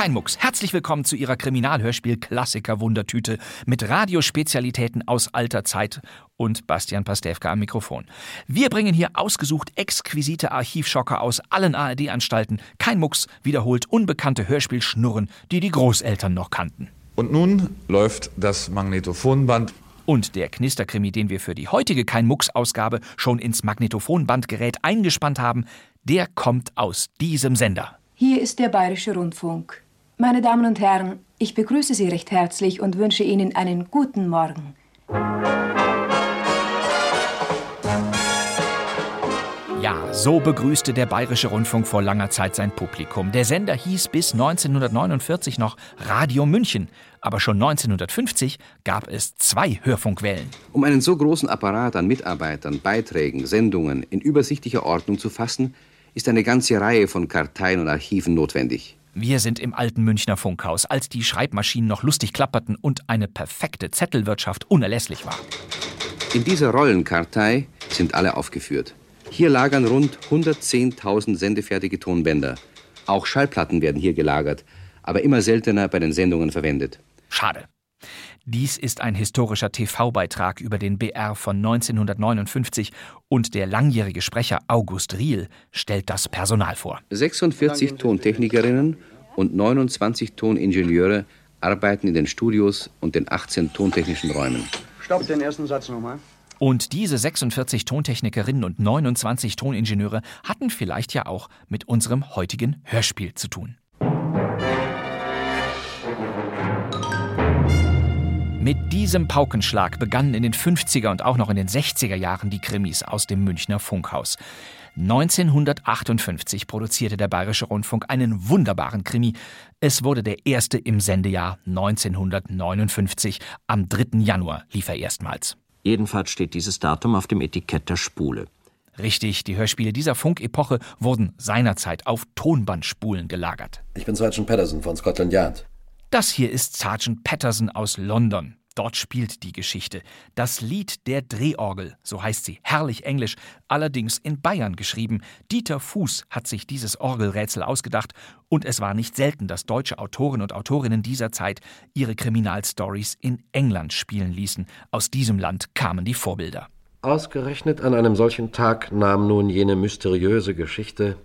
Kein Mucks. Herzlich willkommen zu Ihrer Kriminalhörspiel-Klassiker-Wundertüte mit Radiospezialitäten aus alter Zeit und Bastian Pastewka am Mikrofon. Wir bringen hier ausgesucht exquisite Archivschocker aus allen ARD-Anstalten. Kein Mucks wiederholt unbekannte Hörspielschnurren, die die Großeltern noch kannten. Und nun läuft das Magnetophonband. Und der Knisterkrimi, den wir für die heutige Kein Mucks-Ausgabe schon ins Magnetophonbandgerät eingespannt haben, der kommt aus diesem Sender. Hier ist der Bayerische Rundfunk. Meine Damen und Herren, ich begrüße Sie recht herzlich und wünsche Ihnen einen guten Morgen. Ja, so begrüßte der Bayerische Rundfunk vor langer Zeit sein Publikum. Der Sender hieß bis 1949 noch Radio München, aber schon 1950 gab es zwei Hörfunkwellen. Um einen so großen Apparat an Mitarbeitern, Beiträgen, Sendungen in übersichtlicher Ordnung zu fassen, ist eine ganze Reihe von Karteien und Archiven notwendig. Wir sind im alten Münchner Funkhaus, als die Schreibmaschinen noch lustig klapperten und eine perfekte Zettelwirtschaft unerlässlich war. In dieser Rollenkartei sind alle aufgeführt. Hier lagern rund 110.000 sendefertige Tonbänder. Auch Schallplatten werden hier gelagert, aber immer seltener bei den Sendungen verwendet. Schade. Dies ist ein historischer TV-Beitrag über den BR von 1959 und der langjährige Sprecher August Riel stellt das Personal vor. 46 Tontechnikerinnen und 29 Toningenieure arbeiten in den Studios und den 18 tontechnischen Räumen. Stopp den ersten Satz nochmal. Und diese 46 Tontechnikerinnen und 29 Toningenieure hatten vielleicht ja auch mit unserem heutigen Hörspiel zu tun. Mit diesem Paukenschlag begannen in den 50er und auch noch in den 60er Jahren die Krimis aus dem Münchner Funkhaus. 1958 produzierte der Bayerische Rundfunk einen wunderbaren Krimi. Es wurde der erste im Sendejahr 1959. Am 3. Januar lief er erstmals. Jedenfalls steht dieses Datum auf dem Etikett der Spule. Richtig, die Hörspiele dieser Funkepoche wurden seinerzeit auf Tonbandspulen gelagert. Ich bin Sergeant Patterson von Scotland Yard. Das hier ist Sergeant Patterson aus London. Dort spielt die Geschichte. Das Lied der Drehorgel, so heißt sie, herrlich englisch, allerdings in Bayern geschrieben. Dieter Fuß hat sich dieses Orgelrätsel ausgedacht und es war nicht selten, dass deutsche Autoren und Autorinnen dieser Zeit ihre Kriminalstories in England spielen ließen. Aus diesem Land kamen die Vorbilder. Ausgerechnet an einem solchen Tag nahm nun jene mysteriöse Geschichte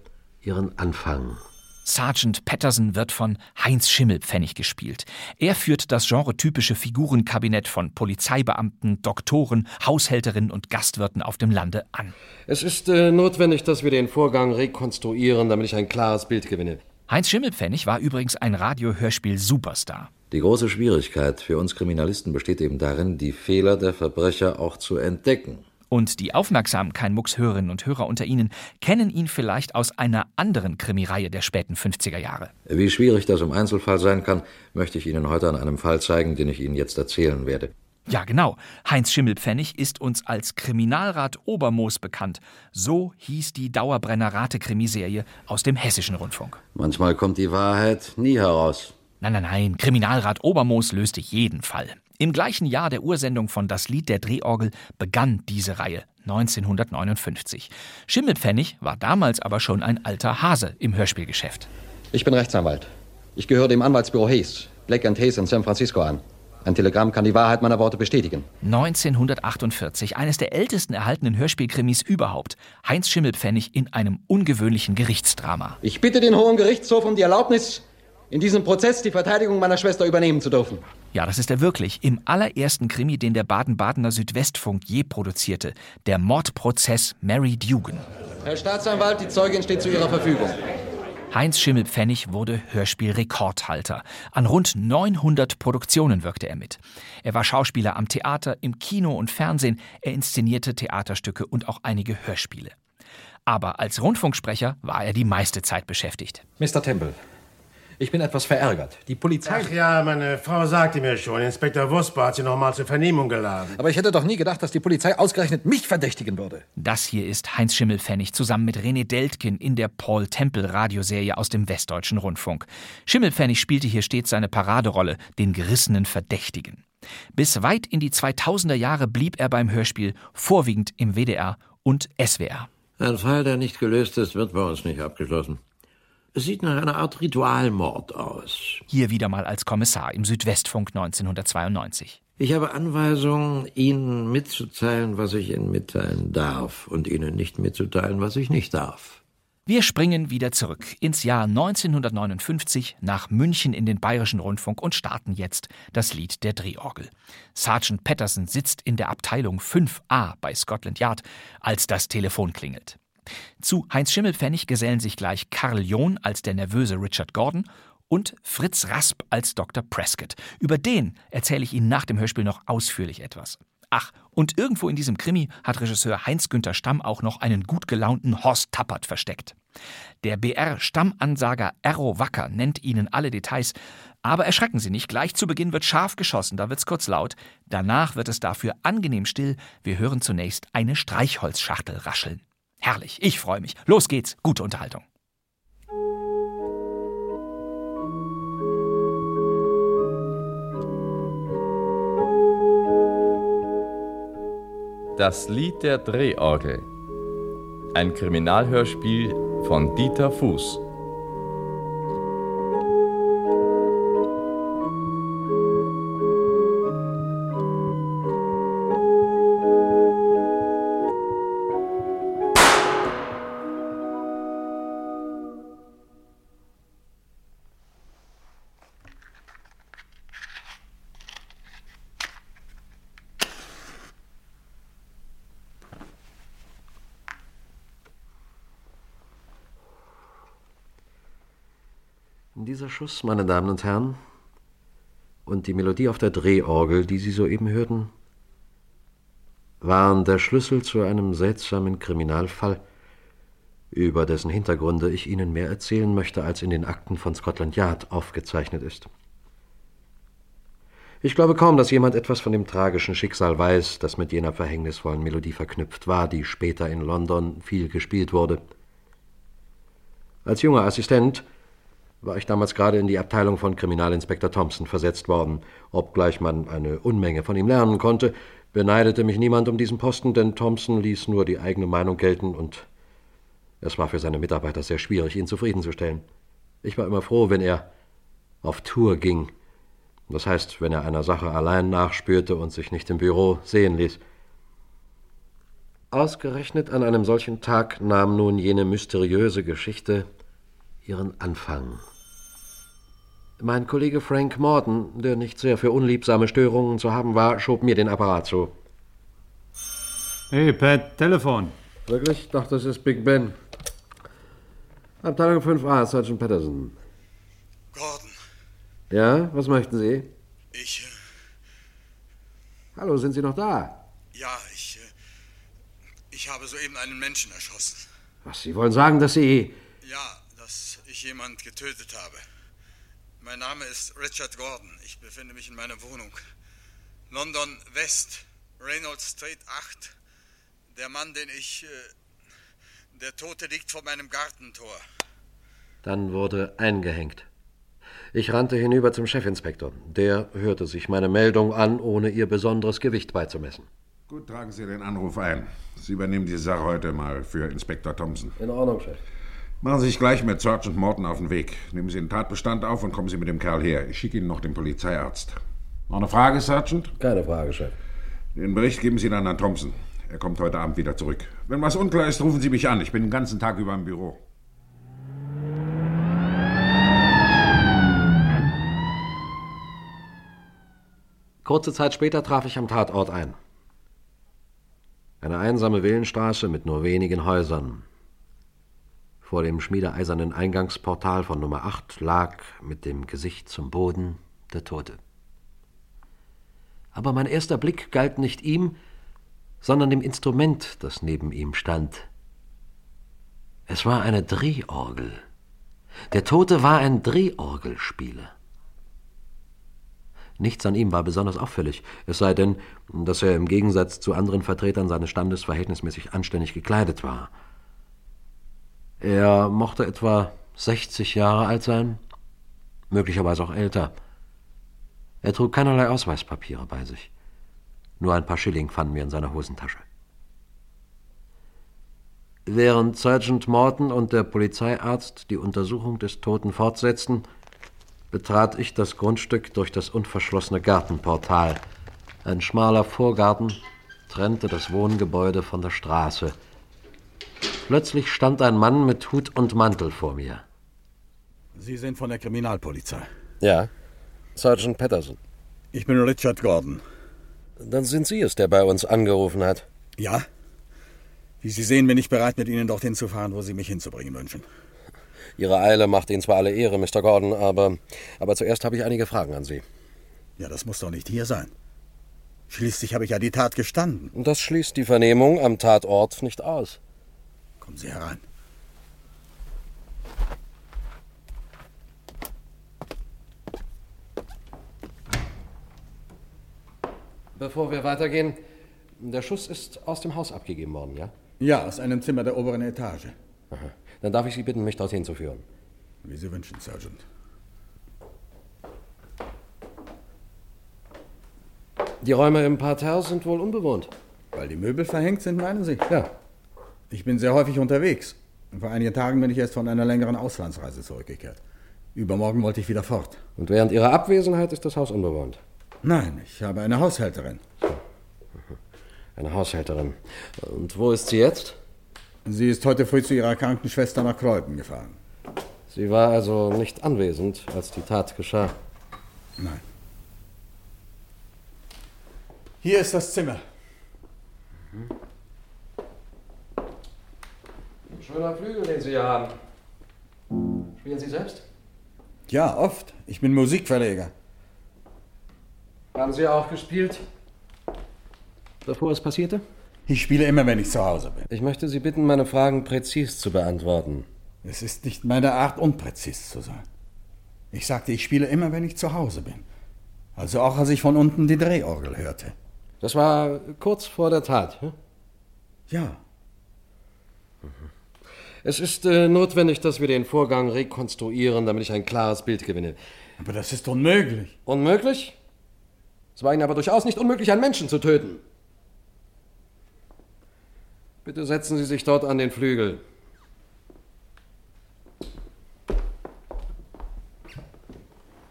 ihren Anfang. Sergeant Patterson wird von Heinz Schimmelpfennig gespielt. Er führt das genretypische Figurenkabinett von Polizeibeamten, Doktoren, Haushälterinnen und Gastwirten auf dem Lande an. Es ist äh, notwendig, dass wir den Vorgang rekonstruieren, damit ich ein klares Bild gewinne. Heinz Schimmelpfennig war übrigens ein Radiohörspiel-Superstar. Die große Schwierigkeit für uns Kriminalisten besteht eben darin, die Fehler der Verbrecher auch zu entdecken. Und die aufmerksamen Kein-Mucks-Hörerinnen und Hörer unter Ihnen kennen ihn vielleicht aus einer anderen Krimireihe der späten 50er Jahre. Wie schwierig das im Einzelfall sein kann, möchte ich Ihnen heute an einem Fall zeigen, den ich Ihnen jetzt erzählen werde. Ja, genau. Heinz Schimmelpfennig ist uns als Kriminalrat Obermoos bekannt. So hieß die Dauerbrenner-Rate-Krimiserie aus dem Hessischen Rundfunk. Manchmal kommt die Wahrheit nie heraus. Nein, nein, nein. Kriminalrat Obermoos löste jeden Fall. Im gleichen Jahr der Ursendung von Das Lied der Drehorgel begann diese Reihe 1959. Schimmelpfennig war damals aber schon ein alter Hase im Hörspielgeschäft. Ich bin Rechtsanwalt. Ich gehöre dem Anwaltsbüro Hayes, Black Hayes in San Francisco an. Ein Telegramm kann die Wahrheit meiner Worte bestätigen. 1948, eines der ältesten erhaltenen Hörspielkrimis überhaupt. Heinz Schimmelpfennig in einem ungewöhnlichen Gerichtsdrama. Ich bitte den Hohen Gerichtshof um die Erlaubnis, in diesem Prozess die Verteidigung meiner Schwester übernehmen zu dürfen. Ja, das ist er wirklich. Im allerersten Krimi, den der Baden-Badener Südwestfunk je produzierte. Der Mordprozess Mary Dugan. Herr Staatsanwalt, die Zeugin steht zu Ihrer Verfügung. Heinz Schimmelpfennig wurde Hörspielrekordhalter. An rund 900 Produktionen wirkte er mit. Er war Schauspieler am Theater, im Kino und Fernsehen. Er inszenierte Theaterstücke und auch einige Hörspiele. Aber als Rundfunksprecher war er die meiste Zeit beschäftigt. Mr. Temple, ich bin etwas verärgert. Die Polizei. Ach ja, meine Frau sagte mir schon, Inspektor Wusper hat sie noch mal zur Vernehmung geladen. Aber ich hätte doch nie gedacht, dass die Polizei ausgerechnet mich verdächtigen würde. Das hier ist Heinz Schimmelpfennig zusammen mit René Deltkin in der Paul Temple Radioserie aus dem Westdeutschen Rundfunk. Schimmelpfennig spielte hier stets seine Paraderolle, den gerissenen Verdächtigen. Bis weit in die 2000er Jahre blieb er beim Hörspiel vorwiegend im WDR und SWR. Ein Fall, der nicht gelöst ist, wird bei uns nicht abgeschlossen. Es sieht nach einer Art Ritualmord aus. Hier wieder mal als Kommissar im Südwestfunk 1992. Ich habe Anweisungen, Ihnen mitzuteilen, was ich Ihnen mitteilen darf, und Ihnen nicht mitzuteilen, was ich nicht darf. Wir springen wieder zurück ins Jahr 1959 nach München in den Bayerischen Rundfunk und starten jetzt das Lied der Drehorgel. Sergeant Patterson sitzt in der Abteilung 5a bei Scotland Yard, als das Telefon klingelt. Zu Heinz Schimmelpfennig gesellen sich gleich Karl John als der nervöse Richard Gordon und Fritz Rasp als Dr. Prescott. Über den erzähle ich Ihnen nach dem Hörspiel noch ausführlich etwas. Ach, und irgendwo in diesem Krimi hat Regisseur Heinz-Günther Stamm auch noch einen gut gelaunten Horst Tappert versteckt. Der BR-Stammansager Erro Wacker nennt Ihnen alle Details, aber erschrecken Sie nicht, gleich zu Beginn wird scharf geschossen, da wird's kurz laut, danach wird es dafür angenehm still, wir hören zunächst eine Streichholzschachtel rascheln. Herrlich, ich freue mich. Los geht's, gute Unterhaltung. Das Lied der Drehorgel. Ein Kriminalhörspiel von Dieter Fuß. Dieser Schuss, meine Damen und Herren, und die Melodie auf der Drehorgel, die Sie soeben hörten, waren der Schlüssel zu einem seltsamen Kriminalfall, über dessen Hintergründe ich Ihnen mehr erzählen möchte, als in den Akten von Scotland Yard aufgezeichnet ist. Ich glaube kaum, dass jemand etwas von dem tragischen Schicksal weiß, das mit jener verhängnisvollen Melodie verknüpft war, die später in London viel gespielt wurde. Als junger Assistent war ich damals gerade in die Abteilung von Kriminalinspektor Thompson versetzt worden. Obgleich man eine Unmenge von ihm lernen konnte, beneidete mich niemand um diesen Posten, denn Thompson ließ nur die eigene Meinung gelten und es war für seine Mitarbeiter sehr schwierig, ihn zufriedenzustellen. Ich war immer froh, wenn er auf Tour ging. Das heißt, wenn er einer Sache allein nachspürte und sich nicht im Büro sehen ließ. Ausgerechnet an einem solchen Tag nahm nun jene mysteriöse Geschichte ihren Anfang. Mein Kollege Frank Morton, der nicht sehr für unliebsame Störungen zu haben war, schob mir den Apparat zu. Hey, Pat, Telefon. Wirklich? Doch, das ist Big Ben. Abteilung 5a, Sergeant Patterson. Gordon. Ja, was möchten Sie? Ich. Äh... Hallo, sind Sie noch da? Ja, ich. Äh... Ich habe soeben einen Menschen erschossen. Was, Sie wollen sagen, dass Sie. Ja, dass ich jemand getötet habe. Mein Name ist Richard Gordon. Ich befinde mich in meiner Wohnung. London West, Reynolds Street 8. Der Mann, den ich. Äh, der Tote liegt vor meinem Gartentor. Dann wurde eingehängt. Ich rannte hinüber zum Chefinspektor. Der hörte sich meine Meldung an, ohne ihr besonderes Gewicht beizumessen. Gut, tragen Sie den Anruf ein. Sie übernehmen die Sache heute mal für Inspektor Thompson. In Ordnung, Chef. Machen Sie sich gleich mit Sergeant Morton auf den Weg. Nehmen Sie den Tatbestand auf und kommen Sie mit dem Kerl her. Ich schicke Ihnen noch den Polizeiarzt. Noch eine Frage, Sergeant? Keine Frage, Chef. Den Bericht geben Sie dann an Thompson. Er kommt heute Abend wieder zurück. Wenn was unklar ist, rufen Sie mich an. Ich bin den ganzen Tag über im Büro. Kurze Zeit später traf ich am Tatort ein. Eine einsame Villenstraße mit nur wenigen Häusern. Vor dem schmiedeeisernen Eingangsportal von Nummer 8 lag mit dem Gesicht zum Boden der Tote. Aber mein erster Blick galt nicht ihm, sondern dem Instrument, das neben ihm stand. Es war eine Drehorgel. Der Tote war ein Drehorgelspieler. Nichts an ihm war besonders auffällig, es sei denn, dass er im Gegensatz zu anderen Vertretern seines Standes verhältnismäßig anständig gekleidet war. Er mochte etwa 60 Jahre alt sein, möglicherweise auch älter. Er trug keinerlei Ausweispapiere bei sich. Nur ein paar Schilling fanden wir in seiner Hosentasche. Während Sergeant Morton und der Polizeiarzt die Untersuchung des Toten fortsetzten, betrat ich das Grundstück durch das unverschlossene Gartenportal. Ein schmaler Vorgarten trennte das Wohngebäude von der Straße. Plötzlich stand ein Mann mit Hut und Mantel vor mir. Sie sind von der Kriminalpolizei. Ja, Sergeant Patterson. Ich bin Richard Gordon. Dann sind Sie es, der bei uns angerufen hat. Ja? Wie Sie sehen, bin ich bereit, mit Ihnen dorthin zu fahren, wo Sie mich hinzubringen wünschen. Ihre Eile macht Ihnen zwar alle Ehre, Mr. Gordon, aber, aber zuerst habe ich einige Fragen an Sie. Ja, das muss doch nicht hier sein. Schließlich habe ich ja die Tat gestanden. Und das schließt die Vernehmung am Tatort nicht aus. Kommen Sie herein. Bevor wir weitergehen, der Schuss ist aus dem Haus abgegeben worden, ja? Ja, aus einem Zimmer der oberen Etage. Aha. Dann darf ich Sie bitten, mich dorthin zu führen. Wie Sie wünschen, Sergeant. Die Räume im Parterre sind wohl unbewohnt. Weil die Möbel verhängt sind, meinen Sie? Ja. Ich bin sehr häufig unterwegs. Vor einigen Tagen bin ich erst von einer längeren Auslandsreise zurückgekehrt. Übermorgen wollte ich wieder fort. Und während Ihrer Abwesenheit ist das Haus unbewohnt? Nein, ich habe eine Haushälterin. Eine Haushälterin. Und wo ist sie jetzt? Sie ist heute früh zu ihrer kranken Schwester nach Kreuden gefahren. Sie war also nicht anwesend, als die Tat geschah? Nein. Hier ist das Zimmer. Ein schöner Flügel, den Sie hier haben. Spielen Sie selbst? Ja, oft. Ich bin Musikverleger. Haben Sie auch gespielt, bevor es passierte? Ich spiele immer, wenn ich zu Hause bin. Ich möchte Sie bitten, meine Fragen präzis zu beantworten. Es ist nicht meine Art, unpräzis zu sein. Ich sagte, ich spiele immer, wenn ich zu Hause bin. Also auch, als ich von unten die Drehorgel hörte. Das war kurz vor der Tat, hm? Ja. Es ist äh, notwendig, dass wir den Vorgang rekonstruieren, damit ich ein klares Bild gewinne. Aber das ist unmöglich. Unmöglich? Es war Ihnen aber durchaus nicht unmöglich, einen Menschen zu töten. Bitte setzen Sie sich dort an den Flügel.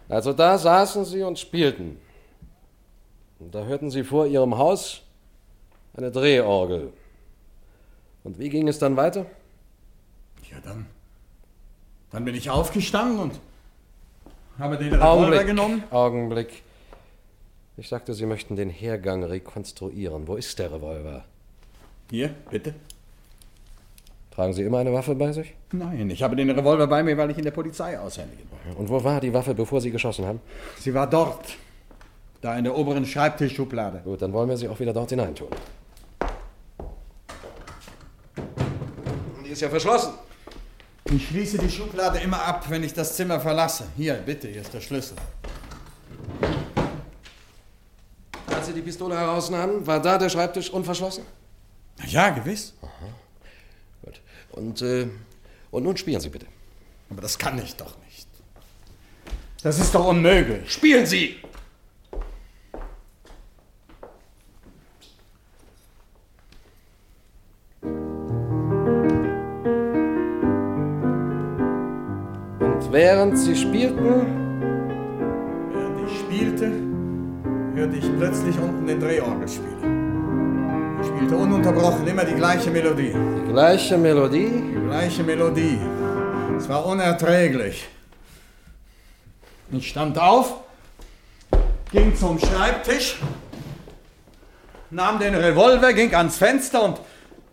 Also da saßen Sie und spielten. Und da hörten Sie vor Ihrem Haus eine Drehorgel. Und wie ging es dann weiter? Dann. Dann bin ich aufgestanden und habe den Revolver Augenblick, genommen. Augenblick. Ich sagte, Sie möchten den Hergang rekonstruieren. Wo ist der Revolver? Hier, bitte. Tragen Sie immer eine Waffe bei sich? Nein, ich habe den Revolver bei mir, weil ich in der Polizei aushändigen wollte. Und wo war die Waffe, bevor Sie geschossen haben? Sie war dort. Da in der oberen Schreibtischschublade. Gut, dann wollen wir sie auch wieder dort hineintun. Die ist ja verschlossen. Ich schließe die Schublade immer ab, wenn ich das Zimmer verlasse. Hier, bitte, hier ist der Schlüssel. Als Sie die Pistole herausnahmen, war da der Schreibtisch unverschlossen? Ja, gewiss. Aha. Gut. Und, äh, und nun spielen Sie bitte. Aber das kann ich doch nicht. Das ist doch unmöglich. Spielen Sie! Während Sie spielten, Während ich spielte, hörte ich plötzlich unten den Drehorgelspieler. Er spielte ununterbrochen immer die gleiche Melodie. die gleiche Melodie. Die gleiche Melodie. Es war unerträglich. Ich stand auf, ging zum Schreibtisch, nahm den Revolver, ging ans Fenster und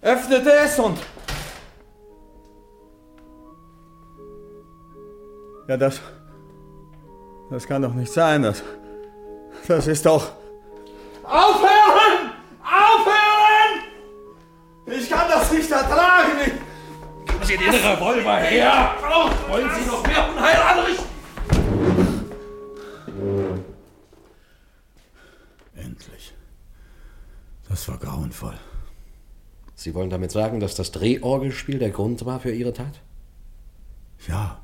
öffnete es und Ja, das. Das kann doch nicht sein. Das. Das ist doch. Aufhören! Aufhören! Ich kann das nicht ertragen! Ich... Geben Sie den Revolver her! Wollen Sie noch mehr Unheil anrichten? Endlich. Das war grauenvoll. Sie wollen damit sagen, dass das Drehorgelspiel der Grund war für Ihre Tat? Ja.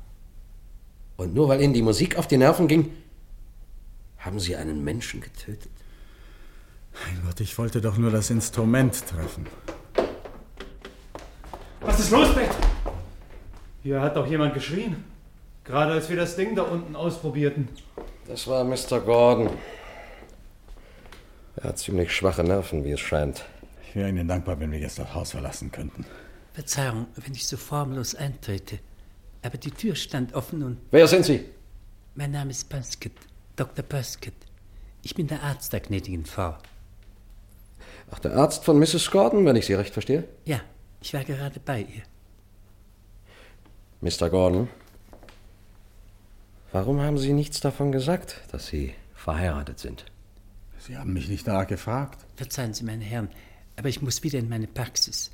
Und nur weil Ihnen die Musik auf die Nerven ging, haben Sie einen Menschen getötet? Mein Gott, ich wollte doch nur das Instrument treffen. Was ist los, Bett? Hier hat doch jemand geschrien. Gerade als wir das Ding da unten ausprobierten. Das war Mr. Gordon. Er hat ziemlich schwache Nerven, wie es scheint. Ich wäre Ihnen dankbar, wenn wir jetzt das Haus verlassen könnten. Verzeihung, wenn ich so formlos eintrete. Aber die Tür stand offen und. Wer sind Sie? Mein Name ist Buskett, Dr. Buskett. Ich bin der Arzt der gnädigen Frau. Ach, der Arzt von Mrs. Gordon, wenn ich Sie recht verstehe? Ja, ich war gerade bei ihr. Mr. Gordon, warum haben Sie nichts davon gesagt, dass Sie verheiratet sind? Sie haben mich nicht danach gefragt. Verzeihen Sie, meine Herren, aber ich muss wieder in meine Praxis.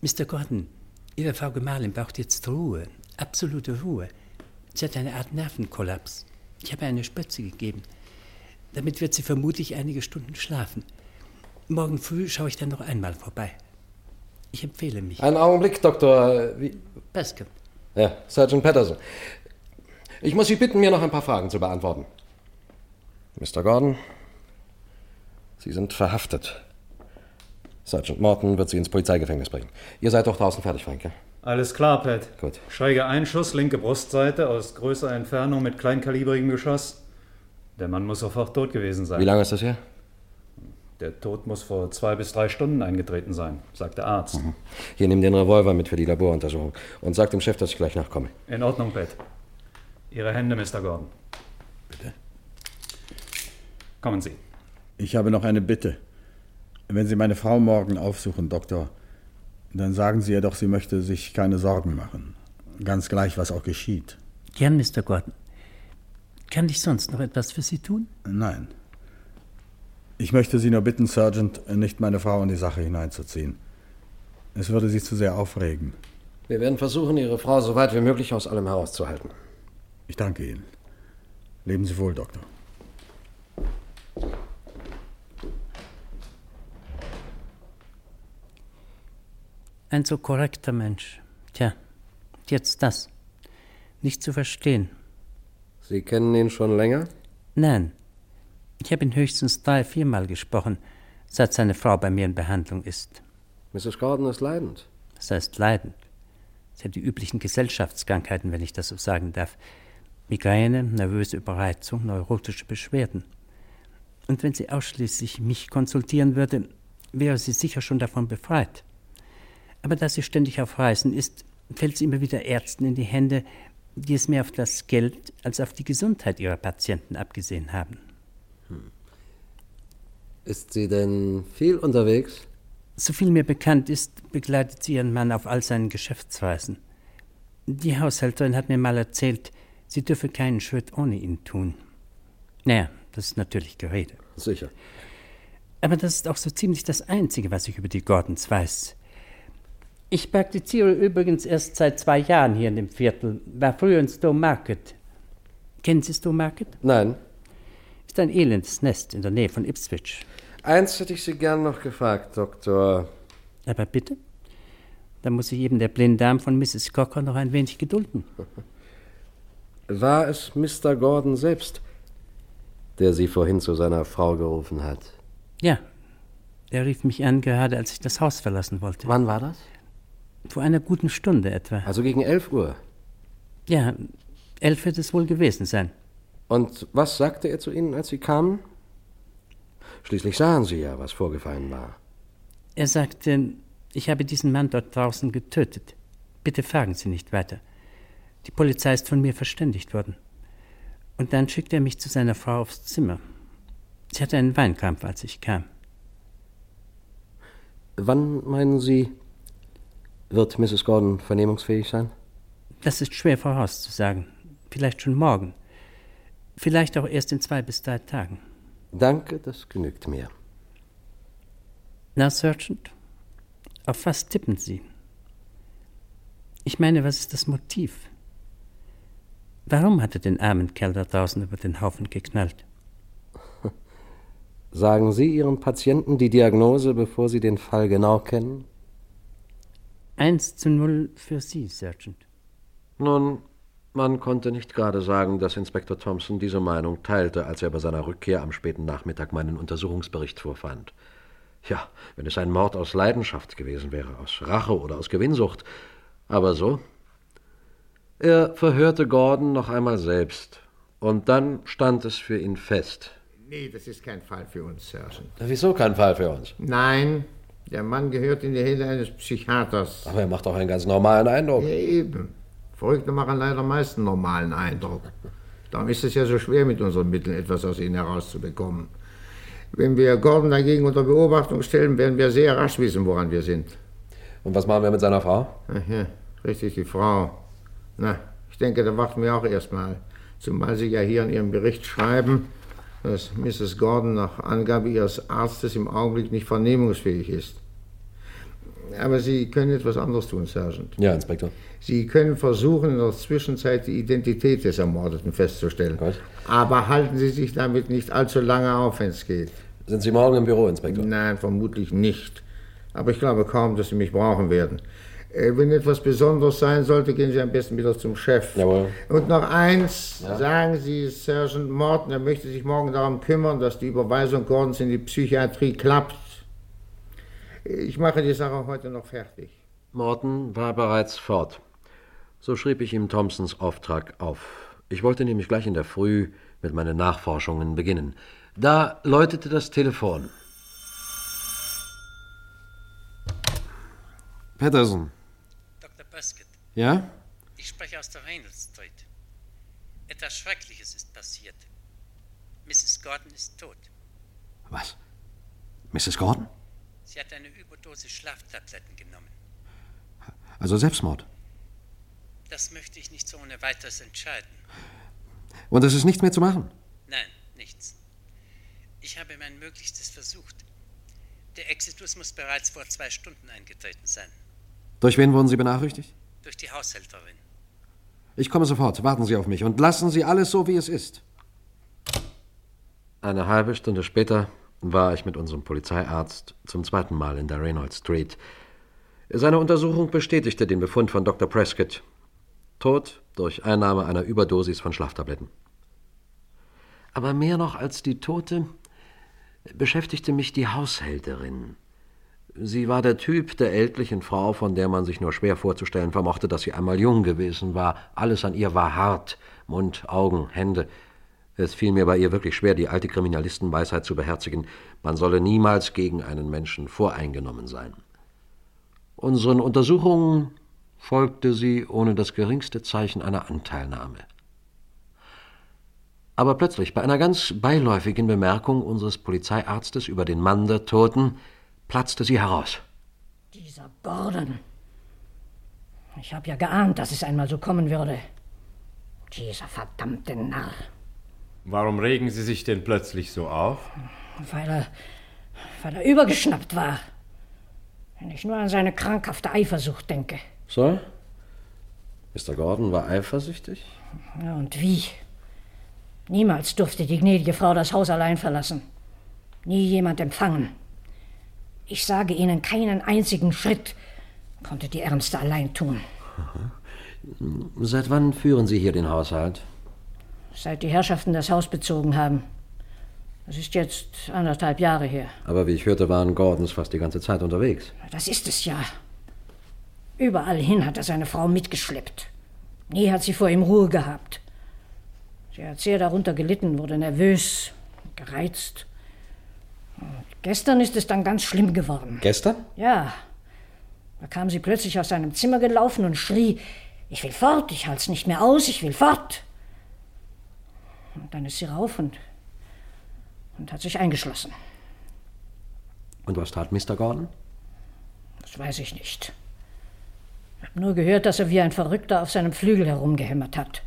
Mr. Gordon, Ihre Frau Gemahlin braucht jetzt Ruhe, absolute Ruhe. Sie hat eine Art Nervenkollaps. Ich habe ihr eine Spritze gegeben. Damit wird sie vermutlich einige Stunden schlafen. Morgen früh schaue ich dann noch einmal vorbei. Ich empfehle mich. Einen Augenblick, Dr. Wie? Baskin. Ja, Sergeant Patterson. Ich muss Sie bitten, mir noch ein paar Fragen zu beantworten. Mr. Gordon, Sie sind verhaftet. Sergeant Morton wird Sie ins Polizeigefängnis bringen. Ihr seid doch draußen fertig, Frank, ja? Alles klar, Pat. Gut. Schräger Einschuss, linke Brustseite, aus größerer Entfernung mit kleinkalibrigem Geschoss. Der Mann muss sofort tot gewesen sein. Wie lange ist das her? Der Tod muss vor zwei bis drei Stunden eingetreten sein, sagt der Arzt. Mhm. Hier, nimm den Revolver mit für die Laboruntersuchung und sag dem Chef, dass ich gleich nachkomme. In Ordnung, Pat. Ihre Hände, Mr. Gordon. Bitte? Kommen Sie. Ich habe noch eine Bitte. Wenn Sie meine Frau morgen aufsuchen, Doktor, dann sagen Sie ihr doch, sie möchte sich keine Sorgen machen. Ganz gleich, was auch geschieht. Gern, Mr. Gordon. Kann ich sonst noch etwas für Sie tun? Nein. Ich möchte Sie nur bitten, Sergeant, nicht meine Frau in die Sache hineinzuziehen. Es würde sie zu sehr aufregen. Wir werden versuchen, Ihre Frau so weit wie möglich aus allem herauszuhalten. Ich danke Ihnen. Leben Sie wohl, Doktor. Ein so korrekter Mensch. Tja, jetzt das. Nicht zu verstehen. Sie kennen ihn schon länger? Nein. Ich habe ihn höchstens drei, viermal gesprochen, seit seine Frau bei mir in Behandlung ist. Mrs. Gordon ist leidend. Das heißt leidend. Sie hat die üblichen Gesellschaftskrankheiten, wenn ich das so sagen darf. Migräne, nervöse Überreizung, neurotische Beschwerden. Und wenn sie ausschließlich mich konsultieren würde, wäre sie sicher schon davon befreit. Aber da sie ständig auf Reisen ist, fällt sie immer wieder Ärzten in die Hände, die es mehr auf das Geld als auf die Gesundheit ihrer Patienten abgesehen haben. Hm. Ist sie denn viel unterwegs? Soviel mir bekannt ist, begleitet sie ihren Mann auf all seinen Geschäftsreisen. Die Haushälterin hat mir mal erzählt, sie dürfe keinen Schritt ohne ihn tun. Naja, das ist natürlich Gerede. Sicher. Aber das ist auch so ziemlich das Einzige, was ich über die Gordons weiß. Ich praktiziere übrigens erst seit zwei Jahren hier in dem Viertel, war früher in Stowe Market. Kennen Sie Stowe Market? Nein. Ist ein elendes Nest in der Nähe von Ipswich. Eins hätte ich Sie gern noch gefragt, Doktor. Aber bitte? Da muss sich eben der Blinddarm von Mrs. Cocker noch ein wenig gedulden. War es Mr. Gordon selbst, der Sie vorhin zu seiner Frau gerufen hat? Ja. Er rief mich an, gerade als ich das Haus verlassen wollte. Wann war das? Vor einer guten Stunde etwa. Also gegen elf Uhr? Ja, elf wird es wohl gewesen sein. Und was sagte er zu Ihnen, als Sie kamen? Schließlich sahen Sie ja, was vorgefallen war. Er sagte, ich habe diesen Mann dort draußen getötet. Bitte fragen Sie nicht weiter. Die Polizei ist von mir verständigt worden. Und dann schickte er mich zu seiner Frau aufs Zimmer. Sie hatte einen Weinkrampf, als ich kam. Wann meinen Sie, wird Mrs. Gordon vernehmungsfähig sein? Das ist schwer vorauszusagen. Vielleicht schon morgen. Vielleicht auch erst in zwei bis drei Tagen. Danke, das genügt mir. Na, Sergeant, auf was tippen Sie? Ich meine, was ist das Motiv? Warum hat er den armen Kerl da draußen über den Haufen geknallt? Sagen Sie Ihrem Patienten die Diagnose, bevor Sie den Fall genau kennen? Eins zu null für Sie, Sergeant. Nun, man konnte nicht gerade sagen, dass Inspektor Thompson diese Meinung teilte, als er bei seiner Rückkehr am späten Nachmittag meinen Untersuchungsbericht vorfand. Ja, wenn es ein Mord aus Leidenschaft gewesen wäre, aus Rache oder aus Gewinnsucht. Aber so. Er verhörte Gordon noch einmal selbst. Und dann stand es für ihn fest. Nee, das ist kein Fall für uns, Sergeant. Wieso kein Fall für uns? Nein, der Mann gehört in die Hände eines Psychiaters. Aber er macht doch einen ganz normalen Eindruck. Ja, eben. Verrückte machen leider meist einen normalen Eindruck. Darum ist es ja so schwer, mit unseren Mitteln etwas aus ihnen herauszubekommen. Wenn wir Gordon dagegen unter Beobachtung stellen, werden wir sehr rasch wissen, woran wir sind. Und was machen wir mit seiner Frau? Ach ja, richtig, die Frau. Na, ich denke, da warten wir auch erstmal. Zumal Sie ja hier in Ihrem Bericht schreiben, dass Mrs. Gordon nach Angabe Ihres Arztes im Augenblick nicht vernehmungsfähig ist. Aber Sie können etwas anderes tun, Sergeant. Ja, Inspektor. Sie können versuchen, in der Zwischenzeit die Identität des Ermordeten festzustellen. Gut. Aber halten Sie sich damit nicht allzu lange auf, wenn es geht. Sind Sie morgen im Büro, Inspektor? Nein, vermutlich nicht. Aber ich glaube kaum, dass Sie mich brauchen werden. Äh, Wenn etwas Besonderes sein sollte, gehen Sie am besten wieder zum Chef. Jawohl. Und noch eins, Ja? sagen Sie Sergeant Morton, er möchte sich morgen darum kümmern, dass die Überweisung Gordons in die Psychiatrie klappt. Ich mache die Sache heute noch fertig. Morton war bereits fort. So schrieb ich ihm Thompsons Auftrag auf. Ich wollte nämlich gleich in der Früh mit meinen Nachforschungen beginnen. Da läutete das Telefon. Patterson. Ja? ich spreche aus der Reynolds Street. Etwas Schreckliches ist passiert. Mrs. Gordon ist tot. Was? Mrs. Gordon? Sie hat eine Überdosis Schlaftabletten genommen. Also Selbstmord. Das möchte ich nicht so ohne weiteres entscheiden. Und es ist nichts mehr zu machen. Nein, nichts. Ich habe mein Möglichstes versucht. Der Exitus muss bereits vor zwei Stunden eingetreten sein. Durch wen wurden Sie benachrichtigt? Durch die Haushälterin. Ich komme sofort. Warten Sie auf mich und lassen Sie alles so, wie es ist. Eine halbe Stunde später war ich mit unserem Polizeiarzt zum zweiten Mal in der Reynolds Street. Seine Untersuchung bestätigte den Befund von Dr. Prescott. Tod durch Einnahme einer Überdosis von Schlaftabletten. Aber mehr noch als die Tote beschäftigte mich die Haushälterin. Sie war der Typ der ältlichen Frau, von der man sich nur schwer vorzustellen vermochte, dass sie einmal jung gewesen war. Alles an ihr war hart. Mund, Augen, Hände. Es fiel mir bei ihr wirklich schwer, die alte Kriminalistenweisheit zu beherzigen. Man solle niemals gegen einen Menschen voreingenommen sein. Unseren Untersuchungen folgte sie ohne das geringste Zeichen einer Anteilnahme. Aber plötzlich, bei einer ganz beiläufigen Bemerkung unseres Polizeiarztes über den Mann der Toten, platzte sie heraus. Dieser Gordon. Ich habe ja geahnt, dass es einmal so kommen würde. Dieser verdammte Narr. Warum regen Sie sich denn plötzlich so auf? Weil er, weil er übergeschnappt war. Wenn ich nur an seine krankhafte Eifersucht denke. So? Mr. Gordon war eifersüchtig? Ja, und wie? Niemals durfte die gnädige Frau das Haus allein verlassen. Nie jemand empfangen. Ich sage Ihnen, keinen einzigen Schritt konnte die Ärmste allein tun. Seit wann führen Sie hier den Haushalt? Seit die Herrschaften das Haus bezogen haben. Das ist jetzt anderthalb Jahre her. Aber wie ich hörte, waren Gordons fast die ganze Zeit unterwegs. Das ist es ja. Überall hin hat er seine Frau mitgeschleppt. Nie hat sie vor ihm Ruhe gehabt. Sie hat sehr darunter gelitten, wurde nervös, gereizt. Und gestern ist es dann ganz schlimm geworden. Gestern? Ja. Da kam sie plötzlich aus seinem Zimmer gelaufen und schrie: Ich will fort, ich halt's nicht mehr aus, ich will fort. Und dann ist sie rauf und, und hat sich eingeschlossen. Und was tat Mr. Gordon? Das weiß ich nicht. Ich habe nur gehört, dass er wie ein Verrückter auf seinem Flügel herumgehämmert hat.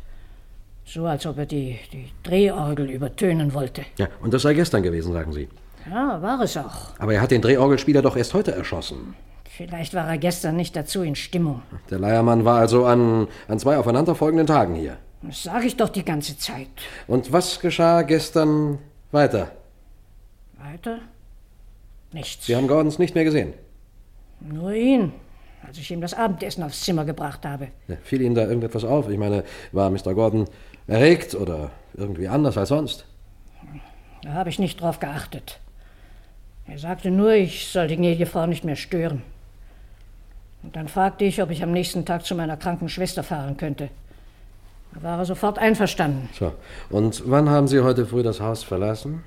So als ob er die, die Drehorgel übertönen wollte. Ja, und das sei gestern gewesen, sagen Sie. Ja, war es auch. Aber er hat den Drehorgelspieler doch erst heute erschossen. Vielleicht war er gestern nicht dazu in Stimmung. Der Leiermann war also an, an zwei aufeinanderfolgenden Tagen hier. Das sage ich doch die ganze Zeit. Und was geschah gestern weiter? Weiter? Nichts. Sie haben Gordons nicht mehr gesehen. Nur ihn, als ich ihm das Abendessen aufs Zimmer gebracht habe. Ja, fiel Ihnen da irgendetwas auf? Ich meine, war Mr. Gordon erregt oder irgendwie anders als sonst? Da habe ich nicht drauf geachtet. Er sagte nur, ich soll die gnädige Frau nicht mehr stören. Und dann fragte ich, ob ich am nächsten Tag zu meiner kranken Schwester fahren könnte. Da war er sofort einverstanden. So. Und wann haben Sie heute früh das Haus verlassen?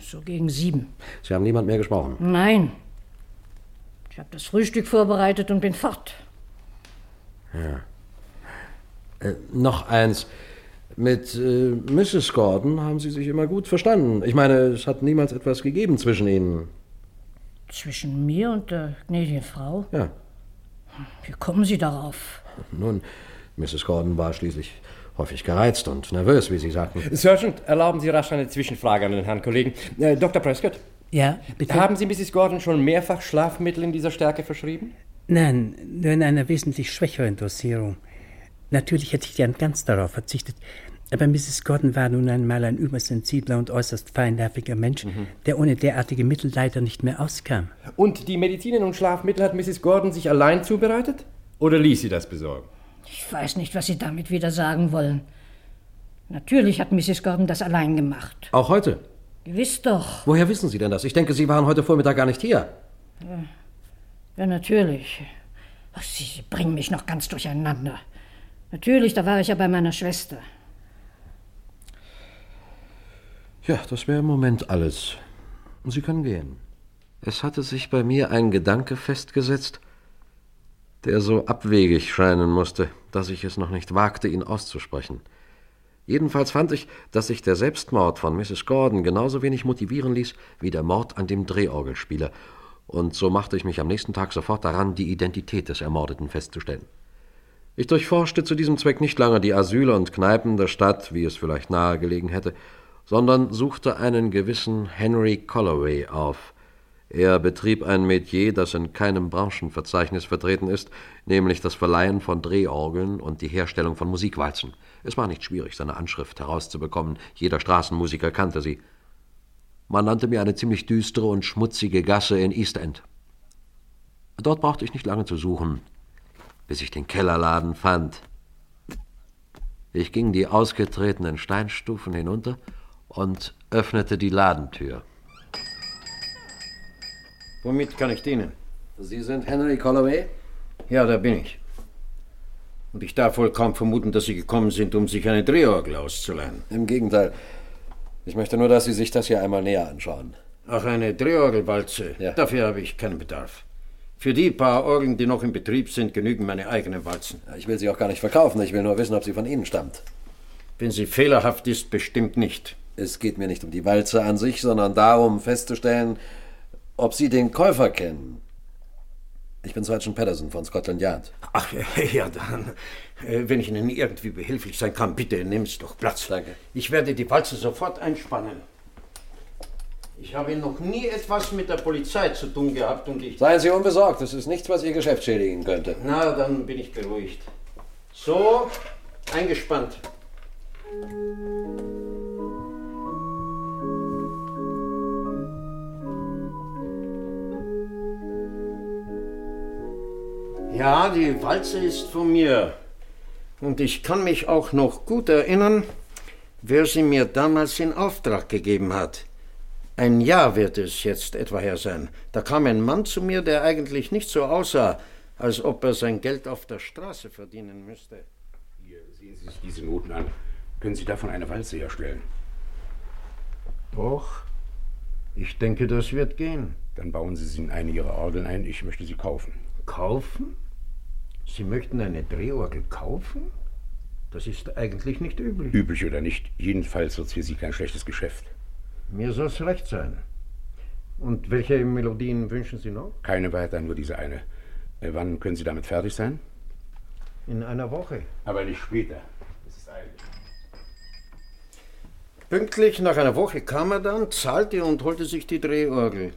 So gegen sieben. Sie haben niemand mehr gesprochen. Nein. Ich habe das Frühstück vorbereitet und bin fort. Ja. Äh, noch eins. Mit äh, Mrs. Gordon haben Sie sich immer gut verstanden. Ich meine, es hat niemals etwas gegeben zwischen Ihnen. Zwischen mir und der gnädigen Frau? Ja. Wie kommen Sie darauf? Nun, Mrs. Gordon war schließlich häufig gereizt und nervös, wie Sie sagten. Sergeant, erlauben Sie rasch eine Zwischenfrage an den Herrn Kollegen. Äh, Dr. Prescott? Ja, bitte? Haben Sie Mrs. Gordon schon mehrfach Schlafmittel in dieser Stärke verschrieben? Nein, nur in einer wesentlich schwächeren Dosierung. Natürlich hätte ich gern ganz darauf verzichtet, aber Mrs. Gordon war nun einmal ein übersensibler und äußerst feinnerviger Mensch, der ohne derartige Mittel leider nicht mehr auskam. Und die Medizinen und Schlafmittel hat Mrs. Gordon sich allein zubereitet? Oder ließ sie das besorgen? Ich weiß nicht, was Sie damit wieder sagen wollen. Natürlich hat Mrs. Gordon das allein gemacht. Auch heute? Gewiss doch. Woher wissen Sie denn das? Ich denke, Sie waren heute Vormittag gar nicht hier. Ja, ja natürlich. Ach, Sie, Sie bringen mich noch ganz durcheinander. Natürlich, da war ich ja bei meiner Schwester. Ja, das wäre im Moment alles. Sie können gehen. Es hatte sich bei mir ein Gedanke festgesetzt, der so abwegig scheinen musste, dass ich es noch nicht wagte, ihn auszusprechen. Jedenfalls fand ich, dass sich der Selbstmord von Mrs. Gordon genauso wenig motivieren ließ wie der Mord an dem Drehorgelspieler, und so machte ich mich am nächsten Tag sofort daran, die Identität des Ermordeten festzustellen. Ich durchforschte zu diesem Zweck nicht lange die Asyle und Kneipen der Stadt, wie es vielleicht nahe gelegen hätte, sondern suchte einen gewissen Henry Colloway auf. Er betrieb ein Metier, das in keinem Branchenverzeichnis vertreten ist, nämlich das Verleihen von Drehorgeln und die Herstellung von Musikwalzen. Es war nicht schwierig, seine Anschrift herauszubekommen. Jeder Straßenmusiker kannte sie. Man nannte mir eine ziemlich düstere und schmutzige Gasse in East End. Dort brauchte ich nicht lange zu suchen, bis ich den Kellerladen fand. Ich ging die ausgetretenen Steinstufen hinunter und öffnete die Ladentür. Womit kann ich dienen? Sie sind Henry Colloway? Ja, da bin ich. Und ich darf wohl kaum vermuten, dass Sie gekommen sind, um sich eine Drehorgel auszuleihen. Im Gegenteil. Ich möchte nur, dass Sie sich das hier einmal näher anschauen. Ach, eine Drehorgelwalze. Ja. Dafür habe ich keinen Bedarf. Für die paar Orgeln, die noch in Betrieb sind, genügen meine eigenen Walzen. Ich will sie auch gar nicht verkaufen. Ich will nur wissen, ob sie von Ihnen stammt. Wenn sie fehlerhaft ist, bestimmt nicht. Es geht mir nicht um die Walze an sich, sondern darum festzustellen, ob Sie den Käufer kennen. Ich bin Sergeant Patterson von Scotland Yard. Ach, ja, dann. Äh, Wenn ich Ihnen irgendwie behilflich sein kann, bitte nehmen Sie doch Platz. Danke. Ich werde die Walze sofort einspannen. Ich habe noch nie etwas mit der Polizei zu tun gehabt und ich. Seien Sie unbesorgt, es ist nichts, was Ihr Geschäft schädigen könnte. Na, dann bin ich beruhigt. So, eingespannt. Ja, die Walze ist von mir. Und ich kann mich auch noch gut erinnern, wer sie mir damals in Auftrag gegeben hat. Ein Jahr wird es jetzt etwa her sein. Da kam ein Mann zu mir, der eigentlich nicht so aussah, als ob er sein Geld auf der Straße verdienen müsste. Hier, sehen Sie sich diese Noten an. Können Sie davon eine Walze herstellen? Doch, ich denke, das wird gehen. Dann bauen Sie sie in eine Ihrer Orgeln ein. Ich möchte sie kaufen. Kaufen? Sie möchten eine Drehorgel kaufen? Das ist eigentlich nicht üblich. Üblich oder nicht, jedenfalls wird es für Sie kein schlechtes Geschäft. Mir soll es recht sein. Und welche Melodien wünschen Sie noch? Keine weiter, nur diese eine. Äh, wann können Sie damit fertig sein? In einer Woche. Aber nicht später. Es ist eilig. Pünktlich nach einer Woche kam er dann, zahlte und holte sich die Drehorgel.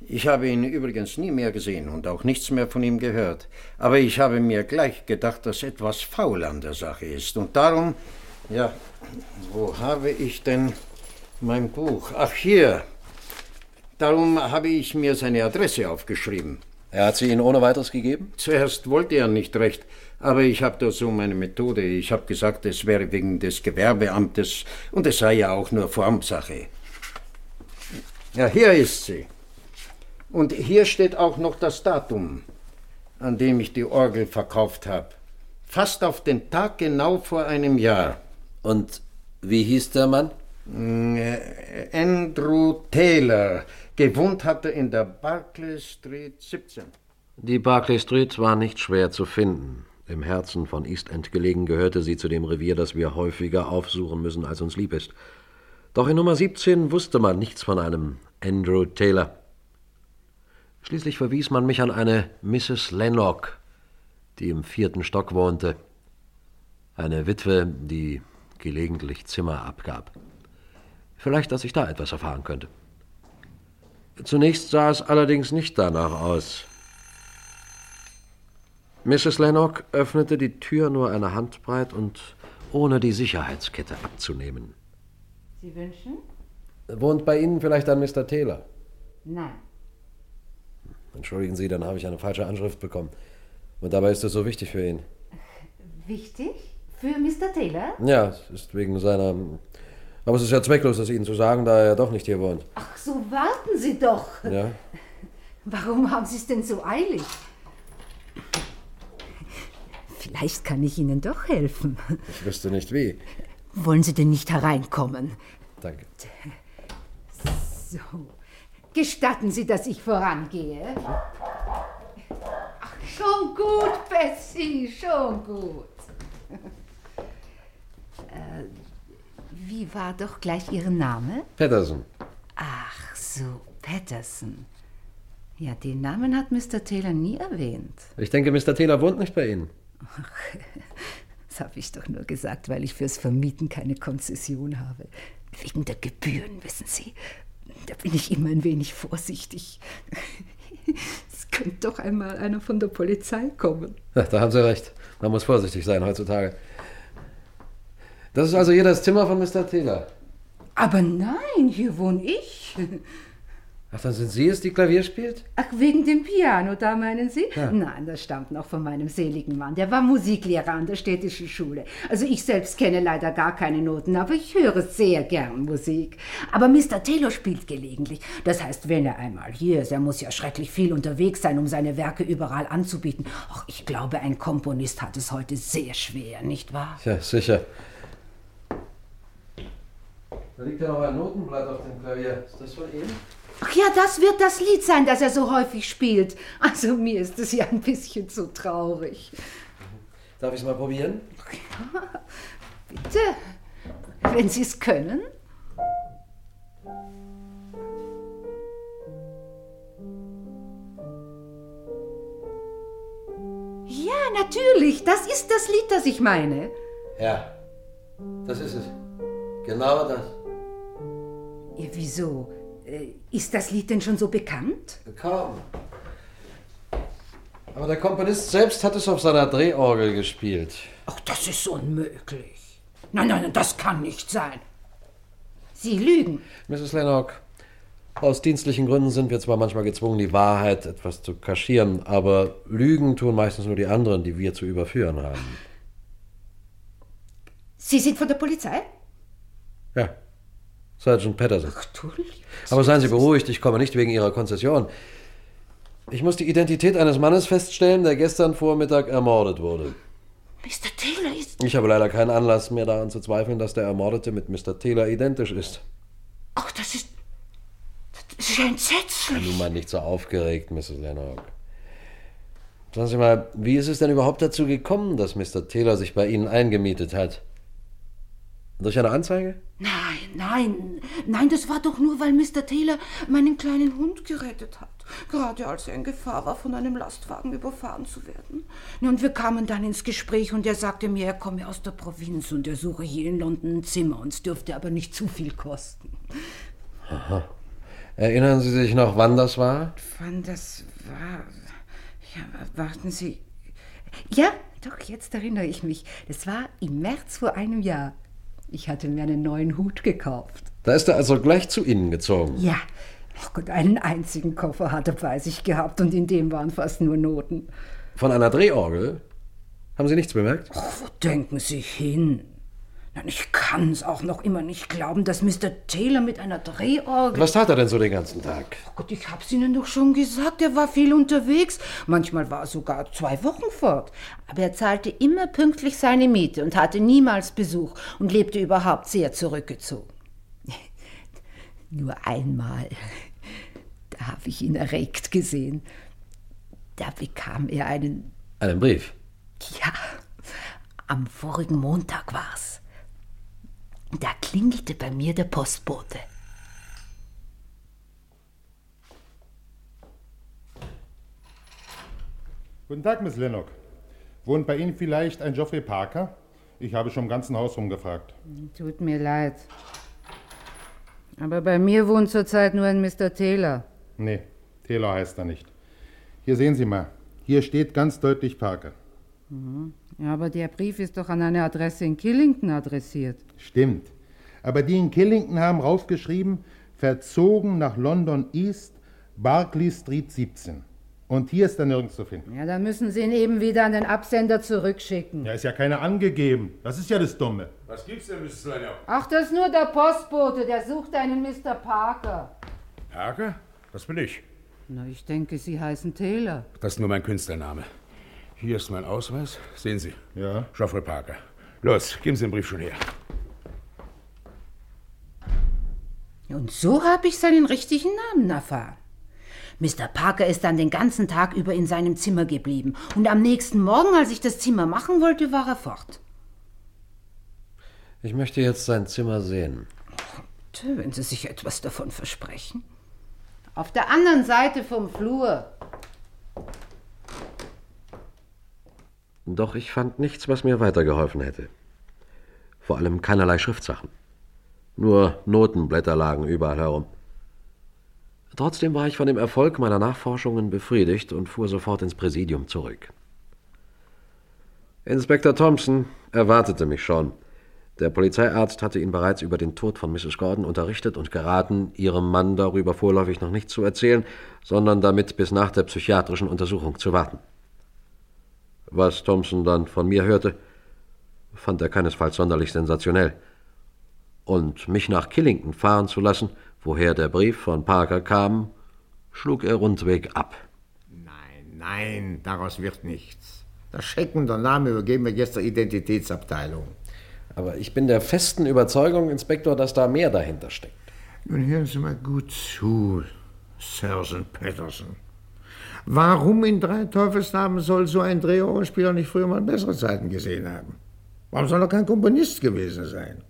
Ich habe ihn übrigens nie mehr gesehen und auch nichts mehr von ihm gehört. Aber ich habe mir gleich gedacht, dass etwas faul an der Sache ist. Und darum, ja, wo habe ich denn mein Buch? Ach, hier. Darum habe ich mir seine Adresse aufgeschrieben. Er hat sie Ihnen ohne weiteres gegeben? Zuerst wollte er nicht recht, aber ich habe da so meine Methode. Ich habe gesagt, es wäre wegen des Gewerbeamtes und es sei ja auch nur Formsache. Ja, hier ist sie. Und hier steht auch noch das Datum, an dem ich die Orgel verkauft habe. Fast auf den Tag genau vor einem Jahr. Und wie hieß der Mann? Äh, Andrew Taylor. Gewohnt hatte in der Barclay Street 17. Die Barclay Street war nicht schwer zu finden. Im Herzen von East End gelegen gehörte sie zu dem Revier, das wir häufiger aufsuchen müssen, als uns lieb ist. Doch in Nummer 17 wusste man nichts von einem Andrew Taylor. Schließlich verwies man mich an eine Mrs. Lennox, die im vierten Stock wohnte. Eine Witwe, die gelegentlich Zimmer abgab. Vielleicht, dass ich da etwas erfahren könnte. Zunächst sah es allerdings nicht danach aus. Mrs. Lennox öffnete die Tür nur eine Handbreit und ohne die Sicherheitskette abzunehmen. Sie wünschen? Wohnt bei Ihnen vielleicht ein Mr. Taylor? Nein. Entschuldigen Sie, dann habe ich eine falsche Anschrift bekommen. Und dabei ist es so wichtig für ihn. Wichtig? Für Mr. Taylor? Ja, es ist wegen seiner. Aber es ist ja zwecklos, das Ihnen zu sagen, da er ja doch nicht hier wohnt. Ach, so warten Sie doch. Ja? Warum haben Sie es denn so eilig? Vielleicht kann ich Ihnen doch helfen. Ich wüsste nicht wie. Wollen Sie denn nicht hereinkommen? Danke. So. Gestatten Sie, dass ich vorangehe? Ach, schon gut, Bessie, schon gut. äh, wie war doch gleich Ihr Name? Patterson. Ach so, Patterson. Ja, den Namen hat Mr. Taylor nie erwähnt. Ich denke, Mr. Taylor wohnt nicht bei Ihnen. Ach, das habe ich doch nur gesagt, weil ich fürs Vermieten keine Konzession habe. Wegen der Gebühren, wissen Sie. Da bin ich immer ein wenig vorsichtig. Es könnte doch einmal einer von der Polizei kommen. Ja, da haben Sie recht. Man muss vorsichtig sein heutzutage. Das ist also hier das Zimmer von Mr. Taylor. Aber nein, hier wohne ich. Ach, dann sind Sie es, die Klavier spielt? Ach, wegen dem Piano, da meinen Sie? Ja. Nein, das stammt noch von meinem seligen Mann. Der war Musiklehrer an der städtischen Schule. Also ich selbst kenne leider gar keine Noten, aber ich höre sehr gern Musik. Aber Mr. Taylor spielt gelegentlich. Das heißt, wenn er einmal hier ist, er muss ja schrecklich viel unterwegs sein, um seine Werke überall anzubieten. Ach, ich glaube, ein Komponist hat es heute sehr schwer, nicht wahr? Ja, sicher. Da liegt ja noch ein Notenblatt auf dem Klavier. Ist das von Ihnen? Ach ja, das wird das Lied sein, das er so häufig spielt. Also mir ist es ja ein bisschen zu traurig. Darf ich es mal probieren? Bitte, wenn Sie es können. Ja, natürlich, das ist das Lied, das ich meine. Ja, das ist es. Genau das. Ja, wieso? Äh, Ist das Lied denn schon so bekannt? Kaum. Aber der Komponist selbst hat es auf seiner Drehorgel gespielt. Ach, das ist unmöglich. Nein, nein, nein, das kann nicht sein. Sie lügen. Mrs. Lennox, aus dienstlichen Gründen sind wir zwar manchmal gezwungen, die Wahrheit etwas zu kaschieren, aber Lügen tun meistens nur die anderen, die wir zu überführen haben. Sie sind von der Polizei? Ja, Sergeant Patterson. Du Aber seien Sie beruhigt, ich komme nicht wegen Ihrer Konzession. Ich muss die Identität eines Mannes feststellen, der gestern Vormittag ermordet wurde. Mr. Taylor ist. Ich habe leider keinen Anlass mehr daran zu zweifeln, dass der Ermordete mit Mr. Taylor identisch ist. Ach, das ist. Das ist ja entsetzlich. Nun mal nicht so aufgeregt, Mrs. Lennox. Sagen Sie mal, wie ist es denn überhaupt dazu gekommen, dass Mr. Taylor sich bei Ihnen eingemietet hat? Durch eine Anzeige? Nein, nein, nein, das war doch nur, weil Mr. Taylor meinen kleinen Hund gerettet hat. Gerade als er in Gefahr war, von einem Lastwagen überfahren zu werden. Und wir kamen dann ins Gespräch und er sagte mir, er komme aus der Provinz und er suche hier in London ein Zimmer und es dürfte aber nicht zu viel kosten. Aha. Erinnern Sie sich noch, wann das war? Wann das war? Ja, warten Sie. Ja, doch, jetzt erinnere ich mich. Das war im März vor einem Jahr. Ich hatte mir einen neuen Hut gekauft. Da ist er also gleich zu Ihnen gezogen. Ja. Ach Gott, einen einzigen Koffer hat er bei sich gehabt und in dem waren fast nur Noten. Von einer Drehorgel? Haben Sie nichts bemerkt? Oh, wo denken Sie hin? Ich kann es auch noch immer nicht glauben, dass Mr. Taylor mit einer Drehorgel. Was tat er denn so den ganzen Tag? Oh Gott, ich hab's Ihnen doch schon gesagt, er war viel unterwegs. Manchmal war er sogar zwei Wochen fort. Aber er zahlte immer pünktlich seine Miete und hatte niemals Besuch und lebte überhaupt sehr zurückgezogen. Nur einmal, da habe ich ihn erregt gesehen. Da bekam er einen. Einen Brief? Ja, am vorigen Montag war's. Da klingelte bei mir der Postbote. Guten Tag, Miss Lennox. Wohnt bei Ihnen vielleicht ein Geoffrey Parker? Ich habe schon im ganzen Haus rumgefragt. Tut mir leid. Aber bei mir wohnt zurzeit nur ein Mr. Taylor. Nee, Taylor heißt er nicht. Hier sehen Sie mal. Hier steht ganz deutlich Parker. Mhm. Ja, aber der Brief ist doch an eine Adresse in Killington adressiert. Stimmt. Aber die in Killington haben raufgeschrieben, verzogen nach London East, Barclay Street 17. Und hier ist er nirgends zu finden. Ja, dann müssen Sie ihn eben wieder an den Absender zurückschicken. Ja, ist ja keiner angegeben. Das ist ja das Dumme. Was gibt's denn, Mrs. Lennox? Ach, das ist nur der Postbote, der sucht einen Mr. Parker. Parker? Das bin ich. Na, ich denke, Sie heißen Taylor. Das ist nur mein Künstlername. Hier ist mein Ausweis. Sehen Sie. Ja. Geoffrey Parker. Los, geben Sie den Brief schon her. Und so habe ich seinen richtigen Namen erfahren. Mr. Parker ist dann den ganzen Tag über in seinem Zimmer geblieben. Und am nächsten Morgen, als ich das Zimmer machen wollte, war er fort. Ich möchte jetzt sein Zimmer sehen. Wenn Sie sich etwas davon versprechen. Auf der anderen Seite vom Flur. Doch ich fand nichts, was mir weitergeholfen hätte. Vor allem keinerlei Schriftsachen. Nur Notenblätter lagen überall herum. Trotzdem war ich von dem Erfolg meiner Nachforschungen befriedigt und fuhr sofort ins Präsidium zurück. Inspektor Thompson erwartete mich schon. Der Polizeiarzt hatte ihn bereits über den Tod von Mrs. Gordon unterrichtet und geraten, ihrem Mann darüber vorläufig noch nichts zu erzählen, sondern damit bis nach der psychiatrischen Untersuchung zu warten. Was Thompson dann von mir hörte, fand er keinesfalls sonderlich sensationell und mich nach Killington fahren zu lassen, woher der Brief von Parker kam, schlug er rundweg ab. Nein, nein, daraus wird nichts. Das Schecken der Name übergeben wir jetzt der Identitätsabteilung. Aber ich bin der festen Überzeugung, Inspektor, dass da mehr dahinter steckt. Nun hören Sie mal gut zu, Sergeant Patterson. Warum in drei Teufelsnamen soll so ein Drehorgelspieler nicht früher mal bessere Zeiten gesehen haben? Warum soll er kein Komponist gewesen sein?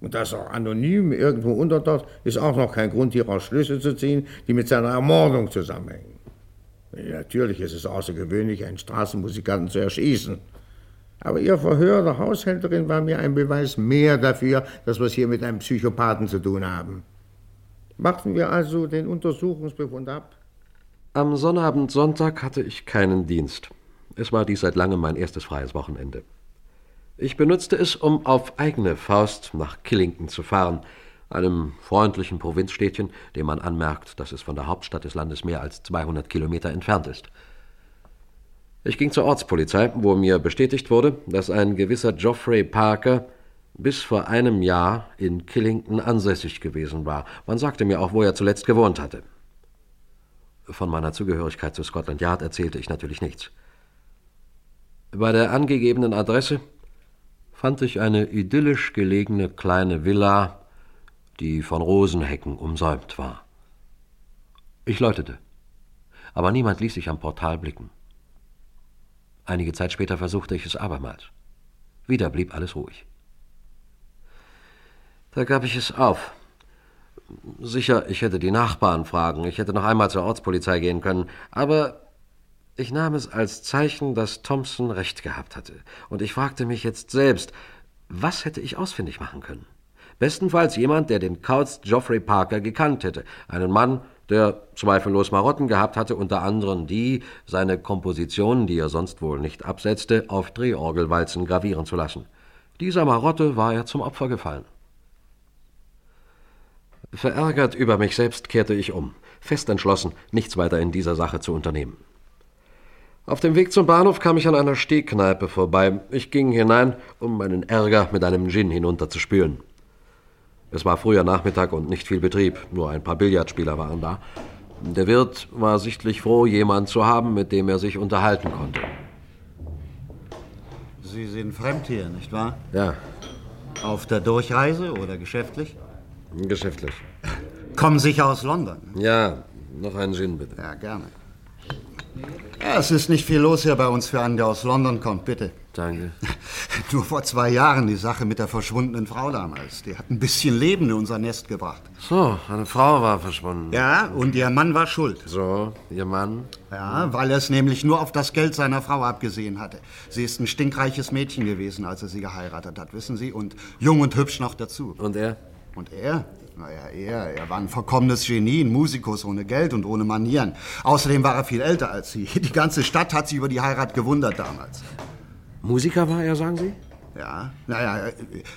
Und dass er anonym irgendwo untertaucht, ist auch noch kein Grund, hieraus Schlüsse zu ziehen, die mit seiner Ermordung zusammenhängen. Natürlich ist es außergewöhnlich, einen Straßenmusikanten zu erschießen. Aber Ihr Verhör der Haushälterin war mir ein Beweis mehr dafür, dass wir es hier mit einem Psychopathen zu tun haben. Machten wir also den Untersuchungsbefund ab? Am Sonnabend Sonntag hatte ich keinen Dienst. Es war dies seit langem mein erstes freies Wochenende. Ich benutzte es, um auf eigene Faust nach Killington zu fahren, einem freundlichen Provinzstädtchen, dem man anmerkt, dass es von der Hauptstadt des Landes mehr als 200 Kilometer entfernt ist. Ich ging zur Ortspolizei, wo mir bestätigt wurde, dass ein gewisser Geoffrey Parker bis vor einem Jahr in Killington ansässig gewesen war. Man sagte mir auch, wo er zuletzt gewohnt hatte. Von meiner Zugehörigkeit zu Scotland Yard erzählte ich natürlich nichts. Bei der angegebenen Adresse fand ich eine idyllisch gelegene kleine Villa, die von Rosenhecken umsäumt war. Ich läutete, aber niemand ließ sich am Portal blicken. Einige Zeit später versuchte ich es abermals. Wieder blieb alles ruhig. Da gab ich es auf. Sicher, ich hätte die Nachbarn fragen, ich hätte noch einmal zur Ortspolizei gehen können, aber ich nahm es als Zeichen, dass Thompson recht gehabt hatte. Und ich fragte mich jetzt selbst, was hätte ich ausfindig machen können? Bestenfalls jemand, der den Kauz Geoffrey Parker gekannt hätte. Einen Mann, der zweifellos Marotten gehabt hatte, unter anderem die, seine Kompositionen, die er sonst wohl nicht absetzte, auf Drehorgelwalzen gravieren zu lassen. Dieser Marotte war er zum Opfer gefallen. Verärgert über mich selbst kehrte ich um, fest entschlossen, nichts weiter in dieser Sache zu unternehmen. Auf dem Weg zum Bahnhof kam ich an einer Stehkneipe vorbei. Ich ging hinein, um meinen Ärger mit einem Gin hinunterzuspülen. Es war früher Nachmittag und nicht viel Betrieb, nur ein paar Billardspieler waren da. Der Wirt war sichtlich froh, jemand zu haben, mit dem er sich unterhalten konnte. Sie sind fremd hier, nicht wahr? Ja. Auf der Durchreise oder geschäftlich? Geschäftlich. Kommen sicher aus London. Ja, noch einen Gin bitte. Ja, gerne. Ja, es ist nicht viel los hier bei uns für einen, der aus London kommt, bitte. Danke. Nur vor zwei Jahren die Sache mit der verschwundenen Frau damals. Die hat ein bisschen Leben in unser Nest gebracht. So, eine Frau war verschwunden. Ja, und ihr Mann war schuld. So, ihr Mann? Ja, weil er es nämlich nur auf das Geld seiner Frau abgesehen hatte. Sie ist ein stinkreiches Mädchen gewesen, als er sie geheiratet hat, wissen Sie? Und jung und hübsch noch dazu. Und er? Und er? Naja, er, er war ein verkommenes Genie, ein Musikus ohne Geld und ohne Manieren. Außerdem war er viel älter als sie. Die ganze Stadt hat sich über die Heirat gewundert damals. Musiker war er, sagen Sie? Ja, naja,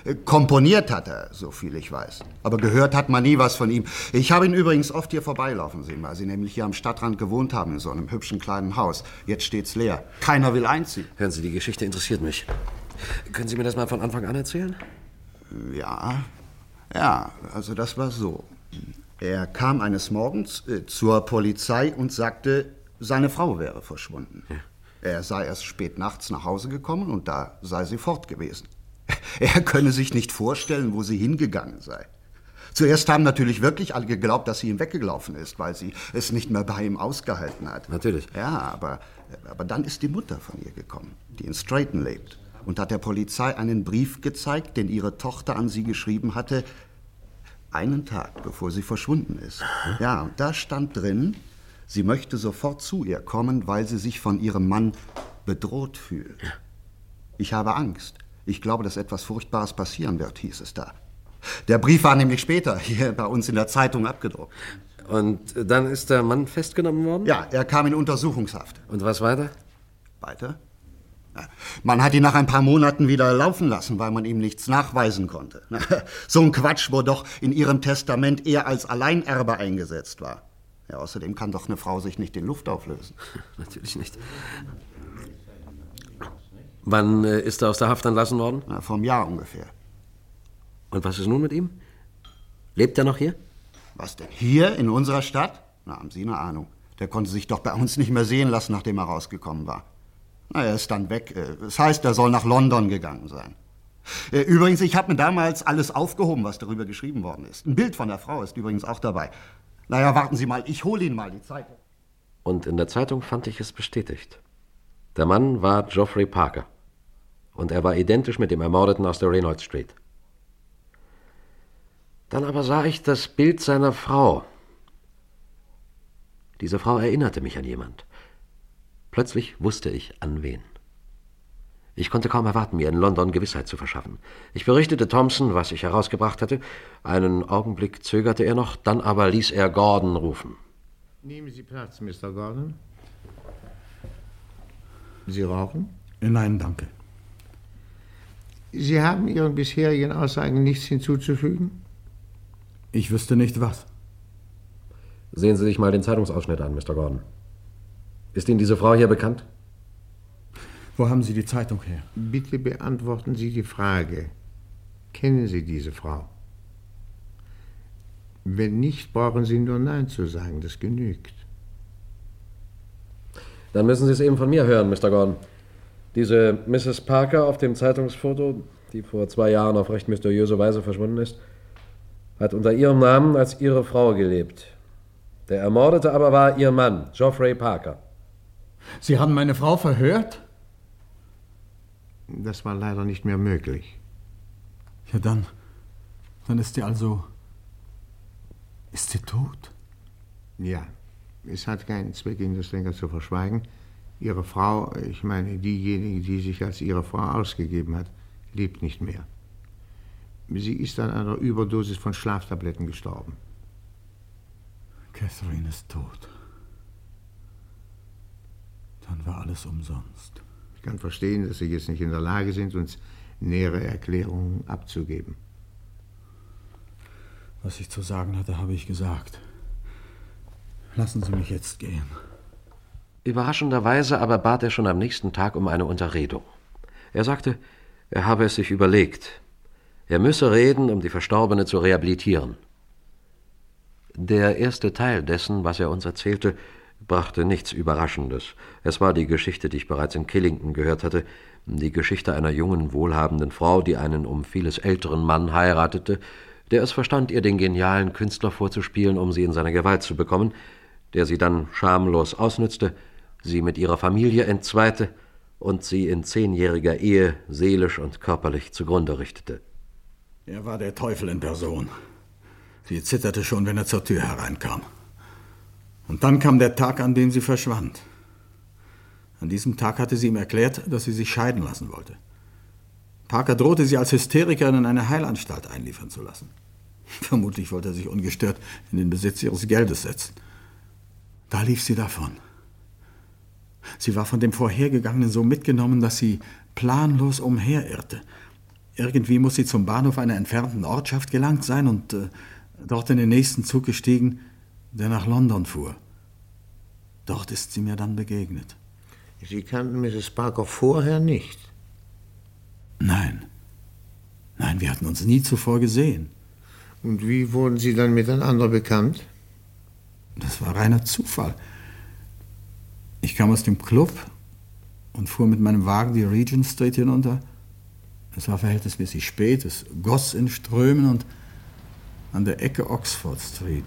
äh, komponiert hat er, so viel ich weiß. Aber gehört hat man nie was von ihm. Ich habe ihn übrigens oft hier vorbeilaufen sehen, weil Sie nämlich hier am Stadtrand gewohnt haben, in so einem hübschen kleinen Haus. Jetzt steht's leer. Keiner will einziehen. Hören Sie, die Geschichte interessiert mich. Können Sie mir das mal von Anfang an erzählen? Ja, ja, also das war so. Er kam eines Morgens äh, zur Polizei und sagte, seine Frau wäre verschwunden. Ja. Er sei erst spät nachts nach Hause gekommen und da sei sie fort gewesen. Er könne sich nicht vorstellen, wo sie hingegangen sei. Zuerst haben natürlich wirklich alle geglaubt, dass sie ihm weggelaufen ist, weil sie es nicht mehr bei ihm ausgehalten hat. Natürlich. Ja, aber, aber dann ist die Mutter von ihr gekommen, die in Strayton lebt, und hat der Polizei einen Brief gezeigt, den ihre Tochter an sie geschrieben hatte, einen Tag bevor sie verschwunden ist. Ja, und da stand drin, sie möchte sofort zu ihr kommen, weil sie sich von ihrem Mann bedroht fühlt. Ich habe Angst. Ich glaube, dass etwas Furchtbares passieren wird, hieß es da. Der Brief war nämlich später hier bei uns in der Zeitung abgedruckt. Und dann ist der Mann festgenommen worden? Ja, er kam in Untersuchungshaft. Und was weiter? Weiter? Man hat ihn nach ein paar Monaten wieder laufen lassen, weil man ihm nichts nachweisen konnte. So ein Quatsch, wo doch in ihrem Testament er als Alleinerbe eingesetzt war. Ja, außerdem kann doch eine Frau sich nicht in Luft auflösen. Natürlich nicht. Wann äh, ist er aus der Haft entlassen worden? Na, vom Jahr ungefähr. Und was ist nun mit ihm? Lebt er noch hier? Was denn? Hier in unserer Stadt? Na, haben Sie eine Ahnung. Der konnte sich doch bei uns nicht mehr sehen lassen, nachdem er rausgekommen war. Na, er ist dann weg. Äh, Das heißt, er soll nach London gegangen sein. Äh, Übrigens, ich habe mir damals alles aufgehoben, was darüber geschrieben worden ist. Ein Bild von der Frau ist übrigens auch dabei. Naja, warten Sie mal, ich hole Ihnen mal die Zeitung. Und in der Zeitung fand ich es bestätigt. Der Mann war Geoffrey Parker. Und er war identisch mit dem Ermordeten aus der Reynolds Street. Dann aber sah ich das Bild seiner Frau. Diese Frau erinnerte mich an jemand. Plötzlich wusste ich, an wen. Ich konnte kaum erwarten, mir in London Gewissheit zu verschaffen. Ich berichtete Thompson, was ich herausgebracht hatte. Einen Augenblick zögerte er noch, dann aber ließ er Gordon rufen. Nehmen Sie Platz, Mr. Gordon. Sie rauchen? Nein, danke. Sie haben Ihren bisherigen Aussagen nichts hinzuzufügen? Ich wüsste nicht was. Sehen Sie sich mal den Zeitungsausschnitt an, Mr. Gordon. Ist Ihnen diese Frau hier bekannt? Wo haben Sie die Zeitung her? Bitte beantworten Sie die Frage. Kennen Sie diese Frau? Wenn nicht, brauchen Sie nur Nein zu sagen, das genügt. Dann müssen Sie es eben von mir hören, Mr. Gordon. Diese Mrs. Parker auf dem Zeitungsfoto, die vor zwei Jahren auf recht mysteriöse Weise verschwunden ist, hat unter ihrem Namen als ihre Frau gelebt. Der Ermordete aber war ihr Mann, Geoffrey Parker. Sie haben meine Frau verhört? Das war leider nicht mehr möglich. Ja, dann. Dann ist sie also. Ist sie tot? Ja, es hat keinen Zweck, Ihnen das länger zu verschweigen. Ihre Frau, ich meine diejenige, die sich als Ihre Frau ausgegeben hat, lebt nicht mehr. Sie ist an einer Überdosis von Schlaftabletten gestorben. Catherine ist tot. Dann war alles umsonst. Ich kann verstehen, dass Sie jetzt nicht in der Lage sind, uns nähere Erklärungen abzugeben. Was ich zu sagen hatte, habe ich gesagt. Lassen Sie mich jetzt gehen. Überraschenderweise aber bat er schon am nächsten Tag um eine Unterredung. Er sagte, er habe es sich überlegt. Er müsse reden, um die Verstorbene zu rehabilitieren. Der erste Teil dessen, was er uns erzählte, brachte nichts Überraschendes. Es war die Geschichte, die ich bereits in Killington gehört hatte, die Geschichte einer jungen, wohlhabenden Frau, die einen um vieles älteren Mann heiratete, der es verstand, ihr den genialen Künstler vorzuspielen, um sie in seine Gewalt zu bekommen, der sie dann schamlos ausnützte, sie mit ihrer Familie entzweite und sie in zehnjähriger Ehe seelisch und körperlich zugrunde richtete. Er war der Teufel in Person. Sie zitterte schon, wenn er zur Tür hereinkam. Und dann kam der Tag, an dem sie verschwand. An diesem Tag hatte sie ihm erklärt, dass sie sich scheiden lassen wollte. Parker drohte sie als Hysterikerin in eine Heilanstalt einliefern zu lassen. Vermutlich wollte er sich ungestört in den Besitz ihres Geldes setzen. Da lief sie davon. Sie war von dem Vorhergegangenen so mitgenommen, dass sie planlos umherirrte. Irgendwie muss sie zum Bahnhof einer entfernten Ortschaft gelangt sein und äh, dort in den nächsten Zug gestiegen, der nach London fuhr. Dort ist sie mir dann begegnet. Sie kannten Mrs. Parker vorher nicht? Nein. Nein, wir hatten uns nie zuvor gesehen. Und wie wurden Sie dann miteinander bekannt? Das war reiner Zufall. Ich kam aus dem Club und fuhr mit meinem Wagen die Regent Street hinunter. Es war verhältnismäßig spät, es goss in Strömen und an der Ecke Oxford Street,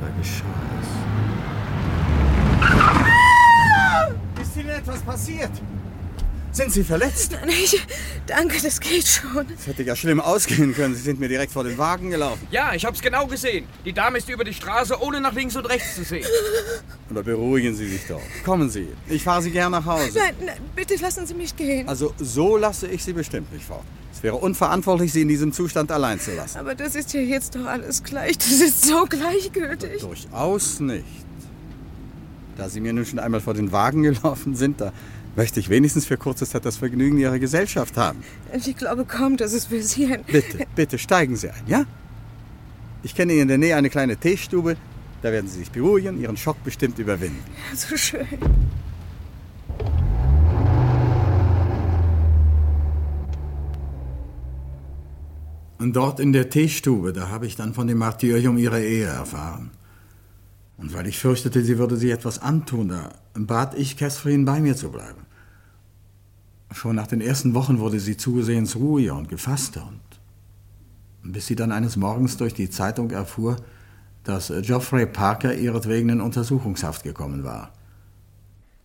da geschah es. Ist Ihnen etwas passiert? Sind Sie verletzt? Nein, ich. Danke, das geht schon. Das hätte ja schlimm ausgehen können. Sie sind mir direkt vor den Wagen gelaufen. Ja, ich hab's genau gesehen. Die Dame ist über die Straße, ohne nach links und rechts zu sehen. Aber beruhigen Sie sich doch. Kommen Sie. Ich fahre Sie gern nach Hause. Nein, nein, bitte lassen Sie mich gehen. Also, so lasse ich Sie bestimmt nicht fort. Es wäre unverantwortlich, Sie in diesem Zustand allein zu lassen. Aber das ist ja jetzt doch alles gleich. Das ist so gleichgültig. Durchaus nicht. Da Sie mir nun schon einmal vor den Wagen gelaufen sind, da möchte ich wenigstens für kurze Zeit das Vergnügen Ihrer Gesellschaft haben. Ich glaube kaum, dass es für Sie ein... Bitte, bitte steigen Sie ein, ja? Ich kenne in der Nähe eine kleine Teestube. Da werden Sie sich beruhigen, Ihren Schock bestimmt überwinden. So schön. Und dort in der Teestube, da habe ich dann von dem Martyrium ihrer Ehe erfahren. Und weil ich fürchtete, sie würde sich etwas antun, da bat ich Catherine, bei mir zu bleiben. Schon nach den ersten Wochen wurde sie zusehends ruhiger und gefasster und bis sie dann eines Morgens durch die Zeitung erfuhr, dass Geoffrey Parker ihretwegen in Untersuchungshaft gekommen war.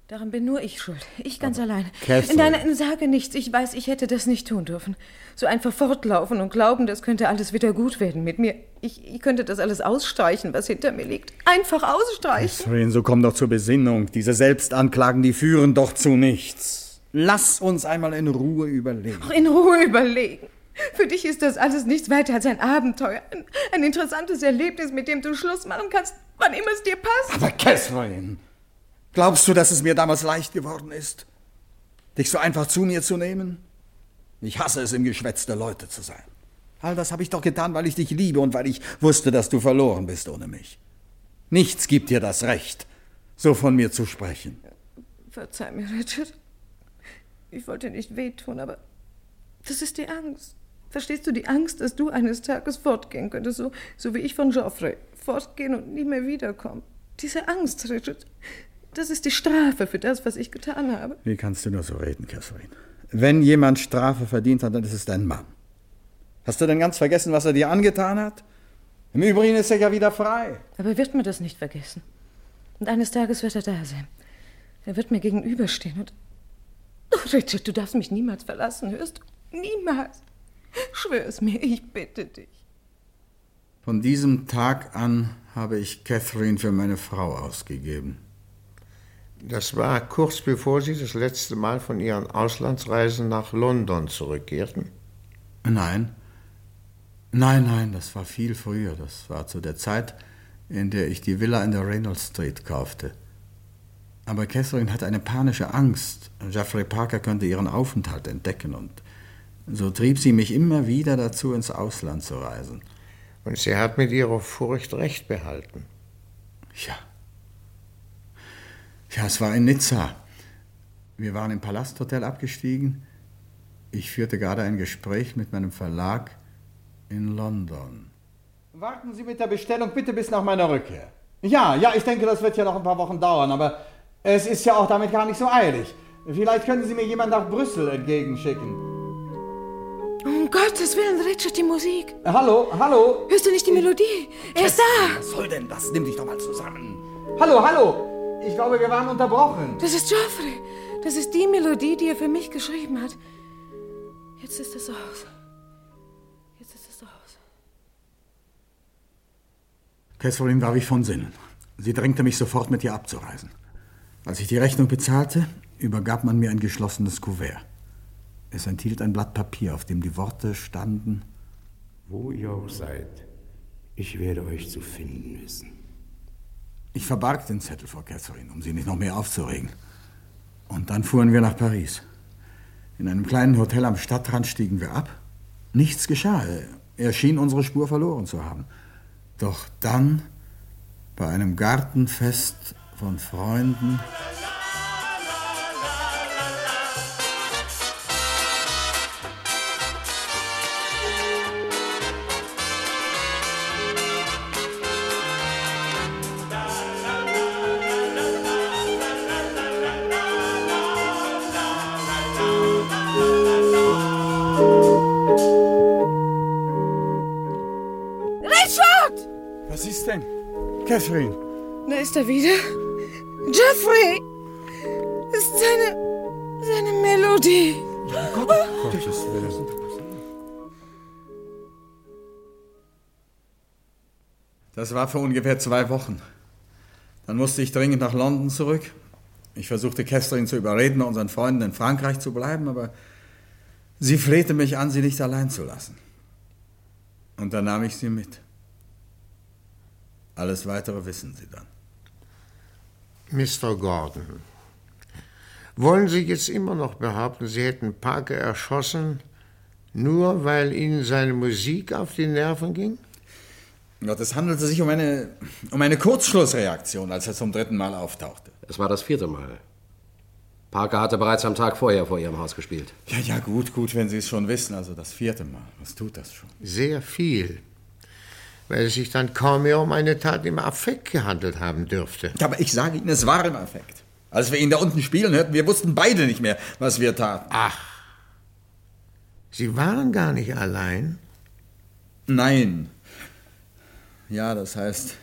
Daran bin nur ich schuld. Ich ganz Aber allein. Catherine- Nein, sage nichts. Ich weiß, ich hätte das nicht tun dürfen. So einfach fortlaufen und glauben, das könnte alles wieder gut werden mit mir. Ich, ich könnte das alles ausstreichen, was hinter mir liegt. Einfach ausstreichen. Catherine, so komm doch zur Besinnung. Diese Selbstanklagen, die führen doch zu nichts. Lass uns einmal in Ruhe überlegen. Ach, In Ruhe überlegen. Für dich ist das alles nichts weiter als ein Abenteuer. Ein, ein interessantes Erlebnis, mit dem du Schluss machen kannst, wann immer es dir passt. Aber Catherine, glaubst du, dass es mir damals leicht geworden ist, dich so einfach zu mir zu nehmen? Ich hasse es, im Geschwätz der Leute zu sein. All das habe ich doch getan, weil ich dich liebe und weil ich wusste, dass du verloren bist ohne mich. Nichts gibt dir das Recht, so von mir zu sprechen. Verzeih mir, Richard. Ich wollte nicht wehtun, aber das ist die Angst. Verstehst du die Angst, dass du eines Tages fortgehen könntest, so, so wie ich von Geoffrey? Fortgehen und nie mehr wiederkommen. Diese Angst, Richard, das ist die Strafe für das, was ich getan habe. Wie kannst du nur so reden, Catherine? Wenn jemand Strafe verdient hat, dann ist es dein Mann. Hast du denn ganz vergessen, was er dir angetan hat? Im Übrigen ist er ja wieder frei. Aber er wird mir das nicht vergessen. Und eines Tages wird er da sein. Er wird mir gegenüberstehen und. Oh, Richard, du darfst mich niemals verlassen, hörst du? Niemals. Schwör es mir, ich bitte dich. Von diesem Tag an habe ich Catherine für meine Frau ausgegeben. Das war kurz bevor Sie das letzte Mal von Ihren Auslandsreisen nach London zurückkehrten? Nein. Nein, nein, das war viel früher. Das war zu der Zeit, in der ich die Villa in der Reynolds Street kaufte. Aber Catherine hatte eine panische Angst. Jeffrey Parker könnte ihren Aufenthalt entdecken und so trieb sie mich immer wieder dazu, ins Ausland zu reisen. Und sie hat mit ihrer Furcht recht behalten. Ja. Ja, es war in Nizza. Wir waren im Palasthotel abgestiegen. Ich führte gerade ein Gespräch mit meinem Verlag in London. Warten Sie mit der Bestellung bitte bis nach meiner Rückkehr. Ja, ja, ich denke, das wird ja noch ein paar Wochen dauern, aber es ist ja auch damit gar nicht so eilig. Vielleicht können Sie mir jemand nach Brüssel entgegenschicken. Um Gottes Willen, Richard, die Musik. Hallo, hallo. Hörst du nicht die Melodie? Er ist da. Was soll denn das? Nimm dich doch mal zusammen. Hallo, hallo. Ich glaube, wir waren unterbrochen. Das ist Geoffrey. Das ist die Melodie, die er für mich geschrieben hat. Jetzt ist es aus. Jetzt ist es aus. Catherine war wie von Sinnen. Sie drängte mich sofort, mit ihr abzureisen. Als ich die Rechnung bezahlte, übergab man mir ein geschlossenes Kuvert. Es enthielt ein Blatt Papier, auf dem die Worte standen Wo ihr auch seid, ich werde euch zu finden wissen. Ich verbarg den Zettel vor Catherine, um sie nicht noch mehr aufzuregen. Und dann fuhren wir nach Paris. In einem kleinen Hotel am Stadtrand stiegen wir ab. Nichts geschah. Er schien unsere Spur verloren zu haben. Doch dann, bei einem Gartenfest von Freunden, Richard! Was ist denn? Catherine! Da ist er wieder. Das war vor ungefähr zwei Wochen. Dann musste ich dringend nach London zurück. Ich versuchte Catherine zu überreden, unseren Freunden in Frankreich zu bleiben, aber sie flehte mich an, sie nicht allein zu lassen. Und dann nahm ich sie mit. Alles weitere wissen Sie dann. Mr. Gordon, wollen Sie jetzt immer noch behaupten, Sie hätten Parker erschossen, nur weil Ihnen seine Musik auf die Nerven ging? Gott, es handelte sich um eine, um eine Kurzschlussreaktion, als er zum dritten Mal auftauchte. Es war das vierte Mal. Parker hatte bereits am Tag vorher vor ihrem Haus gespielt. Ja, ja, gut, gut, wenn Sie es schon wissen. Also das vierte Mal. Was tut das schon? Sehr viel. Weil es sich dann kaum mehr um eine Tat im Affekt gehandelt haben dürfte. Ja, aber ich sage Ihnen, es war im Affekt. Als wir ihn da unten spielen hörten, wir wussten beide nicht mehr, was wir taten. Ach. Sie waren gar nicht allein? Nein. Ja, das heißt.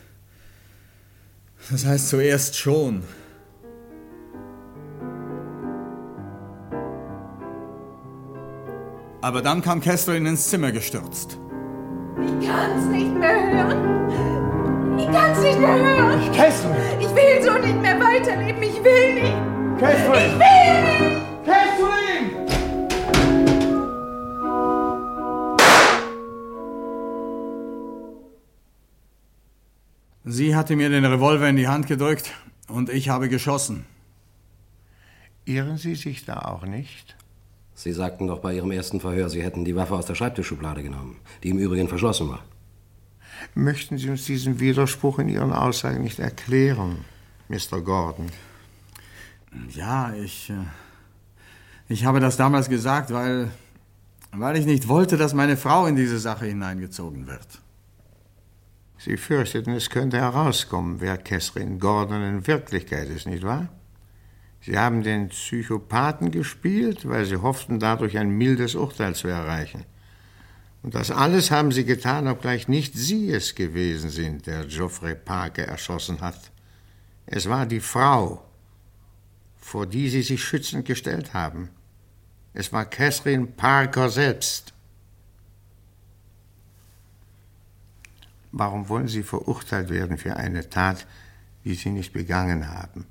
Das heißt zuerst schon. Aber dann kam Catherine ins Zimmer gestürzt. Ich kann's nicht mehr hören. Ich kann's nicht mehr hören. Catherine! Ich will so nicht mehr weiterleben. Ich will nicht. Catherine! Ich will nicht. Catherine! Sie hatte mir den Revolver in die Hand gedrückt und ich habe geschossen. Irren Sie sich da auch nicht? Sie sagten doch bei Ihrem ersten Verhör, Sie hätten die Waffe aus der Schreibtischschublade genommen, die im Übrigen verschlossen war. Möchten Sie uns diesen Widerspruch in Ihren Aussagen nicht erklären, Mr. Gordon? Ja, ich. äh, Ich habe das damals gesagt, weil. weil ich nicht wollte, dass meine Frau in diese Sache hineingezogen wird. Sie fürchteten, es könnte herauskommen, wer Catherine Gordon in Wirklichkeit ist, nicht wahr? Sie haben den Psychopathen gespielt, weil Sie hofften, dadurch ein mildes Urteil zu erreichen. Und das alles haben Sie getan, obgleich nicht Sie es gewesen sind, der Geoffrey Parker erschossen hat. Es war die Frau, vor die Sie sich schützend gestellt haben. Es war Catherine Parker selbst. Warum wollen Sie verurteilt werden für eine Tat, die Sie nicht begangen haben?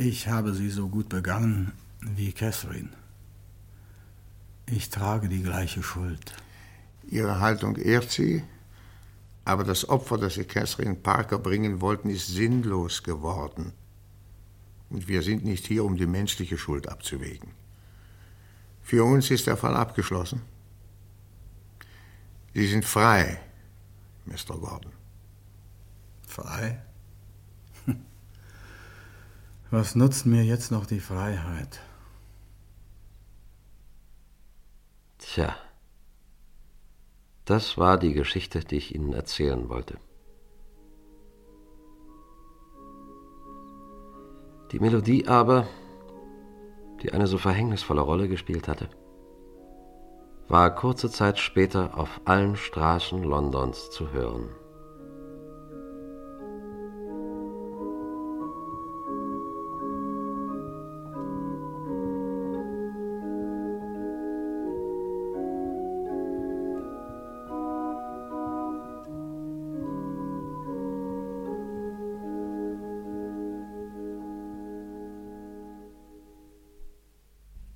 Ich habe sie so gut begangen wie Catherine. Ich trage die gleiche Schuld. Ihre Haltung ehrt Sie, aber das Opfer, das Sie Catherine Parker bringen wollten, ist sinnlos geworden. Und wir sind nicht hier, um die menschliche Schuld abzuwägen. Für uns ist der Fall abgeschlossen. Sie sind frei, Mr. Gordon. Frei? Was nutzt mir jetzt noch die Freiheit? Tja, das war die Geschichte, die ich Ihnen erzählen wollte. Die Melodie aber, die eine so verhängnisvolle Rolle gespielt hatte, war kurze Zeit später auf allen Straßen Londons zu hören.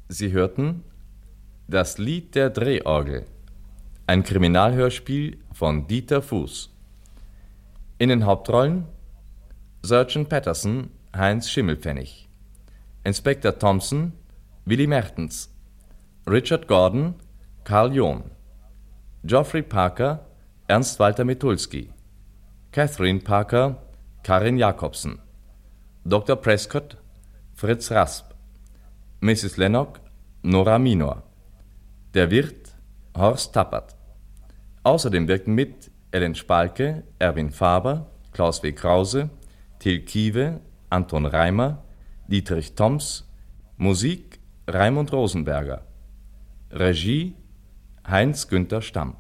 Sie hörten Das Lied der Drehorgel, ein Kriminalhörspiel von Dieter Fuß. In den Hauptrollen Sergeant Patterson Heinz Schimmelpfennig, Inspektor Thompson Willy Mertens, Richard Gordon Karl John, Geoffrey Parker Ernst Walter Mitulski, Catherine Parker Karin Jakobsen, Dr. Prescott Fritz Rasp, Mrs. Lennox Nora Minor, der Wirt Horst Tappert. Außerdem wirken mit Ellen Spalke, Erwin Faber, Klaus W. Krause, Till Kiewe, Anton Reimer, Dietrich Toms, Musik Raimund Rosenberger, Regie Heinz Günther Stamm.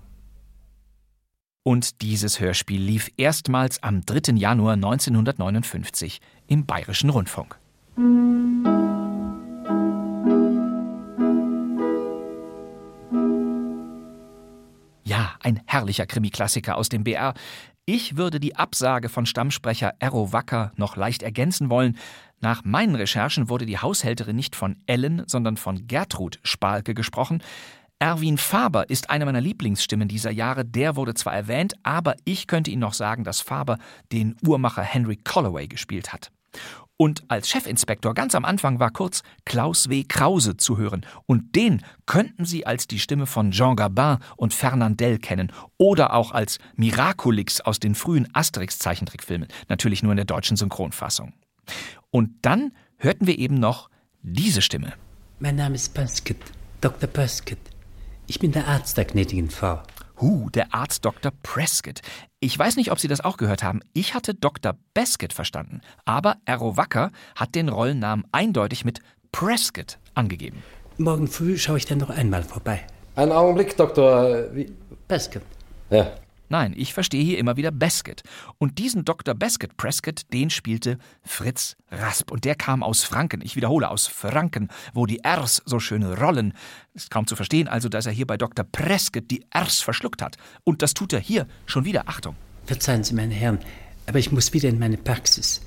Und dieses Hörspiel lief erstmals am 3. Januar 1959 im Bayerischen Rundfunk. Ein herrlicher Krimi-Klassiker aus dem BR. Ich würde die Absage von Stammsprecher Erro Wacker noch leicht ergänzen wollen. Nach meinen Recherchen wurde die Haushälterin nicht von Ellen, sondern von Gertrud Spalke gesprochen. Erwin Faber ist eine meiner Lieblingsstimmen dieser Jahre. Der wurde zwar erwähnt, aber ich könnte Ihnen noch sagen, dass Faber den Uhrmacher Henry Colloway gespielt hat. Und als Chefinspektor ganz am Anfang war kurz Klaus W. Krause zu hören. Und den könnten Sie als die Stimme von Jean Gabin und Fernandel kennen. Oder auch als Miraculix aus den frühen Asterix-Zeichentrickfilmen. Natürlich nur in der deutschen Synchronfassung. Und dann hörten wir eben noch diese Stimme. Mein Name ist Prescott, Dr. Prescott. Ich bin der Arzt der gnädigen Frau. Huh, der Arzt Dr. Prescott. Ich weiß nicht, ob Sie das auch gehört haben. Ich hatte Dr. Baskett verstanden. Aber Erro Wacker hat den Rollennamen eindeutig mit Prescott angegeben. Morgen früh schaue ich dann noch einmal vorbei. Einen Augenblick, Doktor. Wie? Prescott. Ja. Nein, ich verstehe hier immer wieder Baskett. Und diesen Dr. Baskett Prescott, den spielte Fritz Rasp. Und der kam aus Franken. Ich wiederhole, aus Franken, wo die Rs so schöne rollen. Ist kaum zu verstehen, also, dass er hier bei Dr. Prescott die Rs verschluckt hat. Und das tut er hier schon wieder. Achtung. Verzeihen Sie, meine Herren, aber ich muss wieder in meine Praxis.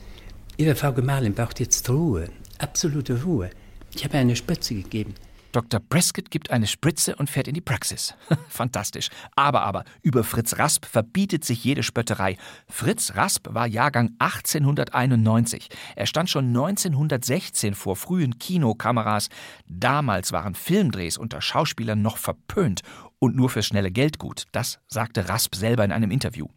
Ihre Frau Gemahlin braucht jetzt Ruhe. Absolute Ruhe. Ich habe eine Spritze gegeben. Dr. Prescott gibt eine Spritze und fährt in die Praxis. Fantastisch. Aber, aber, über Fritz Rasp verbietet sich jede Spötterei. Fritz Rasp war Jahrgang 1891. Er stand schon 1916 vor frühen Kinokameras. Damals waren Filmdrehs unter Schauspielern noch verpönt und nur für schnelle Geld gut. Das sagte Rasp selber in einem Interview.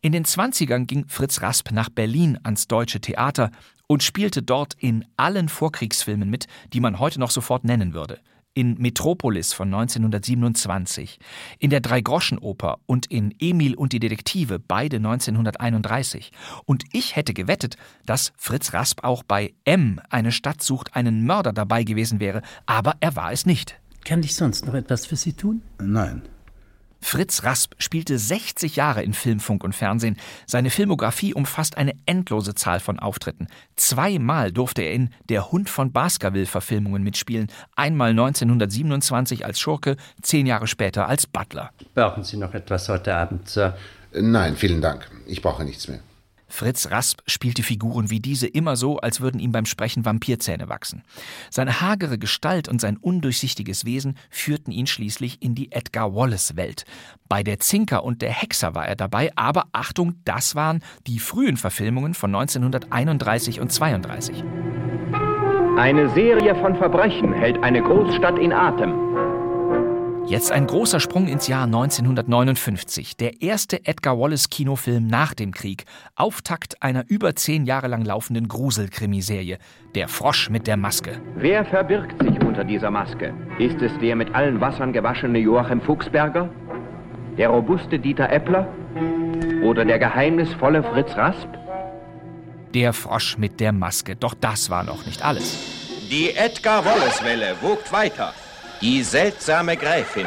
In den 20ern ging Fritz Rasp nach Berlin ans Deutsche Theater und spielte dort in allen Vorkriegsfilmen mit, die man heute noch sofort nennen würde. In Metropolis von 1927, in der Dreigroschenoper und in Emil und die Detektive, beide 1931. Und ich hätte gewettet, dass Fritz Rasp auch bei M, eine Stadt sucht einen Mörder dabei gewesen wäre, aber er war es nicht. Kann ich sonst noch etwas für Sie tun? Nein. Fritz Rasp spielte 60 Jahre in Film, Funk und Fernsehen. Seine Filmografie umfasst eine endlose Zahl von Auftritten. Zweimal durfte er in Der Hund von Baskerville-Verfilmungen mitspielen. Einmal 1927 als Schurke, zehn Jahre später als Butler. Brauchen Sie noch etwas heute Abend, Sir? Nein, vielen Dank. Ich brauche nichts mehr. Fritz Rasp spielte Figuren wie diese immer so, als würden ihm beim Sprechen Vampirzähne wachsen. Seine hagere Gestalt und sein undurchsichtiges Wesen führten ihn schließlich in die Edgar Wallace-Welt. Bei der Zinker und der Hexer war er dabei, aber Achtung, das waren die frühen Verfilmungen von 1931 und 32. Eine Serie von Verbrechen hält eine Großstadt in Atem. Jetzt ein großer Sprung ins Jahr 1959. Der erste Edgar Wallace-Kinofilm nach dem Krieg. Auftakt einer über zehn Jahre lang laufenden Gruselkrimiserie. Der Frosch mit der Maske. Wer verbirgt sich unter dieser Maske? Ist es der mit allen Wassern gewaschene Joachim Fuchsberger? Der robuste Dieter Eppler? Oder der geheimnisvolle Fritz Rasp? Der Frosch mit der Maske. Doch das war noch nicht alles. Die Edgar Wallace-Welle wogt weiter. Die seltsame Gräfin.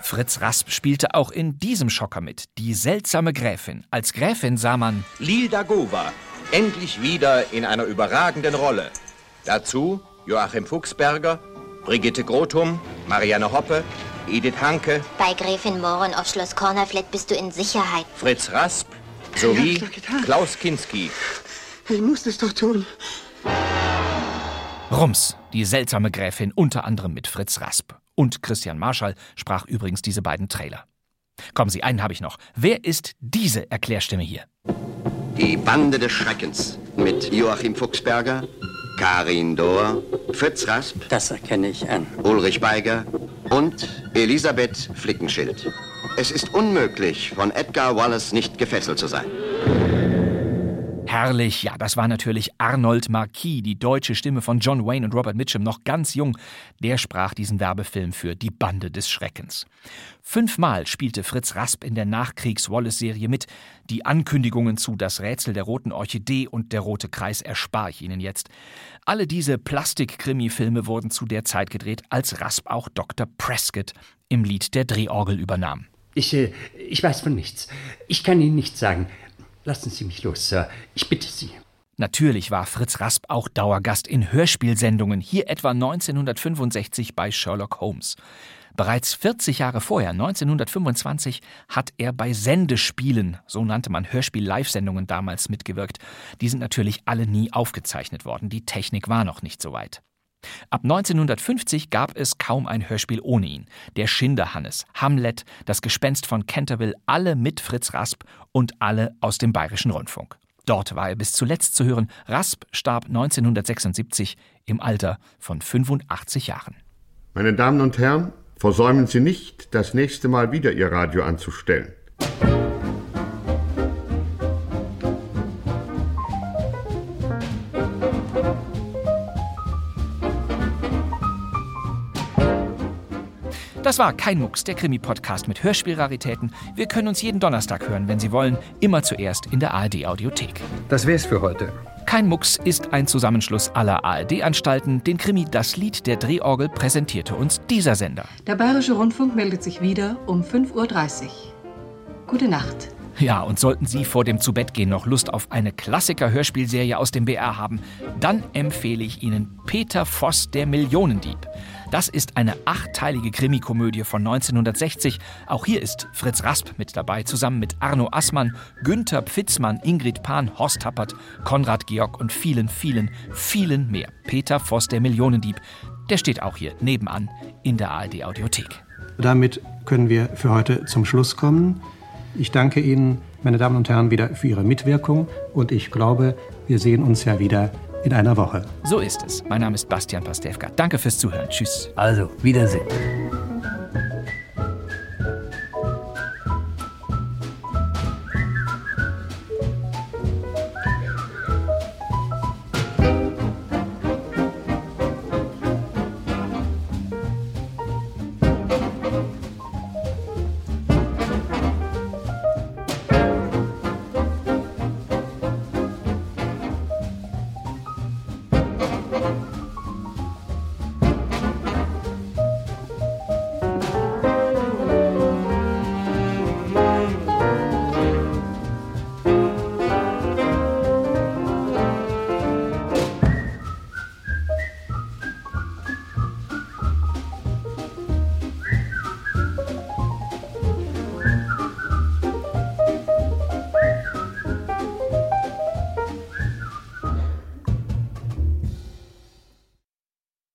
Fritz Rasp spielte auch in diesem Schocker mit. Die seltsame Gräfin. Als Gräfin sah man Lilda Gova. Endlich wieder in einer überragenden Rolle. Dazu Joachim Fuchsberger, Brigitte Grothum, Marianne Hoppe, Edith Hanke, Bei Gräfin Moron auf Schloss Cornerfleet bist du in Sicherheit. Fritz Rasp sowie. Klaus Kinski. Ich muss das doch tun. Rums, die seltsame Gräfin, unter anderem mit Fritz Rasp. Und Christian Marschall sprach übrigens diese beiden Trailer. Kommen Sie, einen habe ich noch. Wer ist diese Erklärstimme hier? Die Bande des Schreckens mit Joachim Fuchsberger, Karin Dohr, Fritz Rasp. Das erkenne ich an. Ulrich Beiger und Elisabeth Flickenschild. Es ist unmöglich, von Edgar Wallace nicht gefesselt zu sein. Herrlich, ja, das war natürlich Arnold Marquis, die deutsche Stimme von John Wayne und Robert Mitchum, noch ganz jung. Der sprach diesen Werbefilm für Die Bande des Schreckens. Fünfmal spielte Fritz Rasp in der Nachkriegs-Wallace-Serie mit. Die Ankündigungen zu Das Rätsel der roten Orchidee und Der rote Kreis erspare ich Ihnen jetzt. Alle diese Plastik-Krimi-Filme wurden zu der Zeit gedreht, als Rasp auch Dr. Prescott im Lied der Drehorgel übernahm. Ich, äh, ich weiß von nichts. Ich kann Ihnen nichts sagen. Lassen Sie mich los, Sir. Ich bitte Sie. Natürlich war Fritz Rasp auch Dauergast in Hörspielsendungen, hier etwa 1965 bei Sherlock Holmes. Bereits 40 Jahre vorher, 1925, hat er bei Sendespielen, so nannte man Hörspiel-Live-Sendungen damals, mitgewirkt. Die sind natürlich alle nie aufgezeichnet worden, die Technik war noch nicht so weit. Ab 1950 gab es kaum ein Hörspiel ohne ihn. Der Schinderhannes, Hamlet, das Gespenst von Canterville, alle mit Fritz Rasp und alle aus dem Bayerischen Rundfunk. Dort war er bis zuletzt zu hören. Rasp starb 1976 im Alter von 85 Jahren. Meine Damen und Herren, versäumen Sie nicht, das nächste Mal wieder Ihr Radio anzustellen. Das war kein Mucks, der Krimi-Podcast mit Hörspielraritäten. Wir können uns jeden Donnerstag hören, wenn Sie wollen, immer zuerst in der ARD-Audiothek. Das wär's für heute. Kein Mucks ist ein Zusammenschluss aller ARD-Anstalten. Den Krimi Das Lied der Drehorgel präsentierte uns dieser Sender. Der Bayerische Rundfunk meldet sich wieder um 5.30 Uhr. Gute Nacht. Ja, und sollten Sie vor dem Zubettgehen noch Lust auf eine Klassiker-Hörspielserie aus dem BR haben, dann empfehle ich Ihnen Peter Voss, der Millionendieb. Das ist eine achtteilige Krimikomödie von 1960. Auch hier ist Fritz Rasp mit dabei, zusammen mit Arno Assmann, Günther Pfitzmann, Ingrid Pan, Horst Tappert, Konrad Georg und vielen, vielen, vielen mehr. Peter Voss, der Millionendieb, der steht auch hier nebenan in der ARD-Audiothek. Damit können wir für heute zum Schluss kommen. Ich danke Ihnen, meine Damen und Herren, wieder für Ihre Mitwirkung und ich glaube, wir sehen uns ja wieder in einer Woche. So ist es. Mein Name ist Bastian Pastewka. Danke fürs Zuhören. Tschüss. Also, Wiedersehen.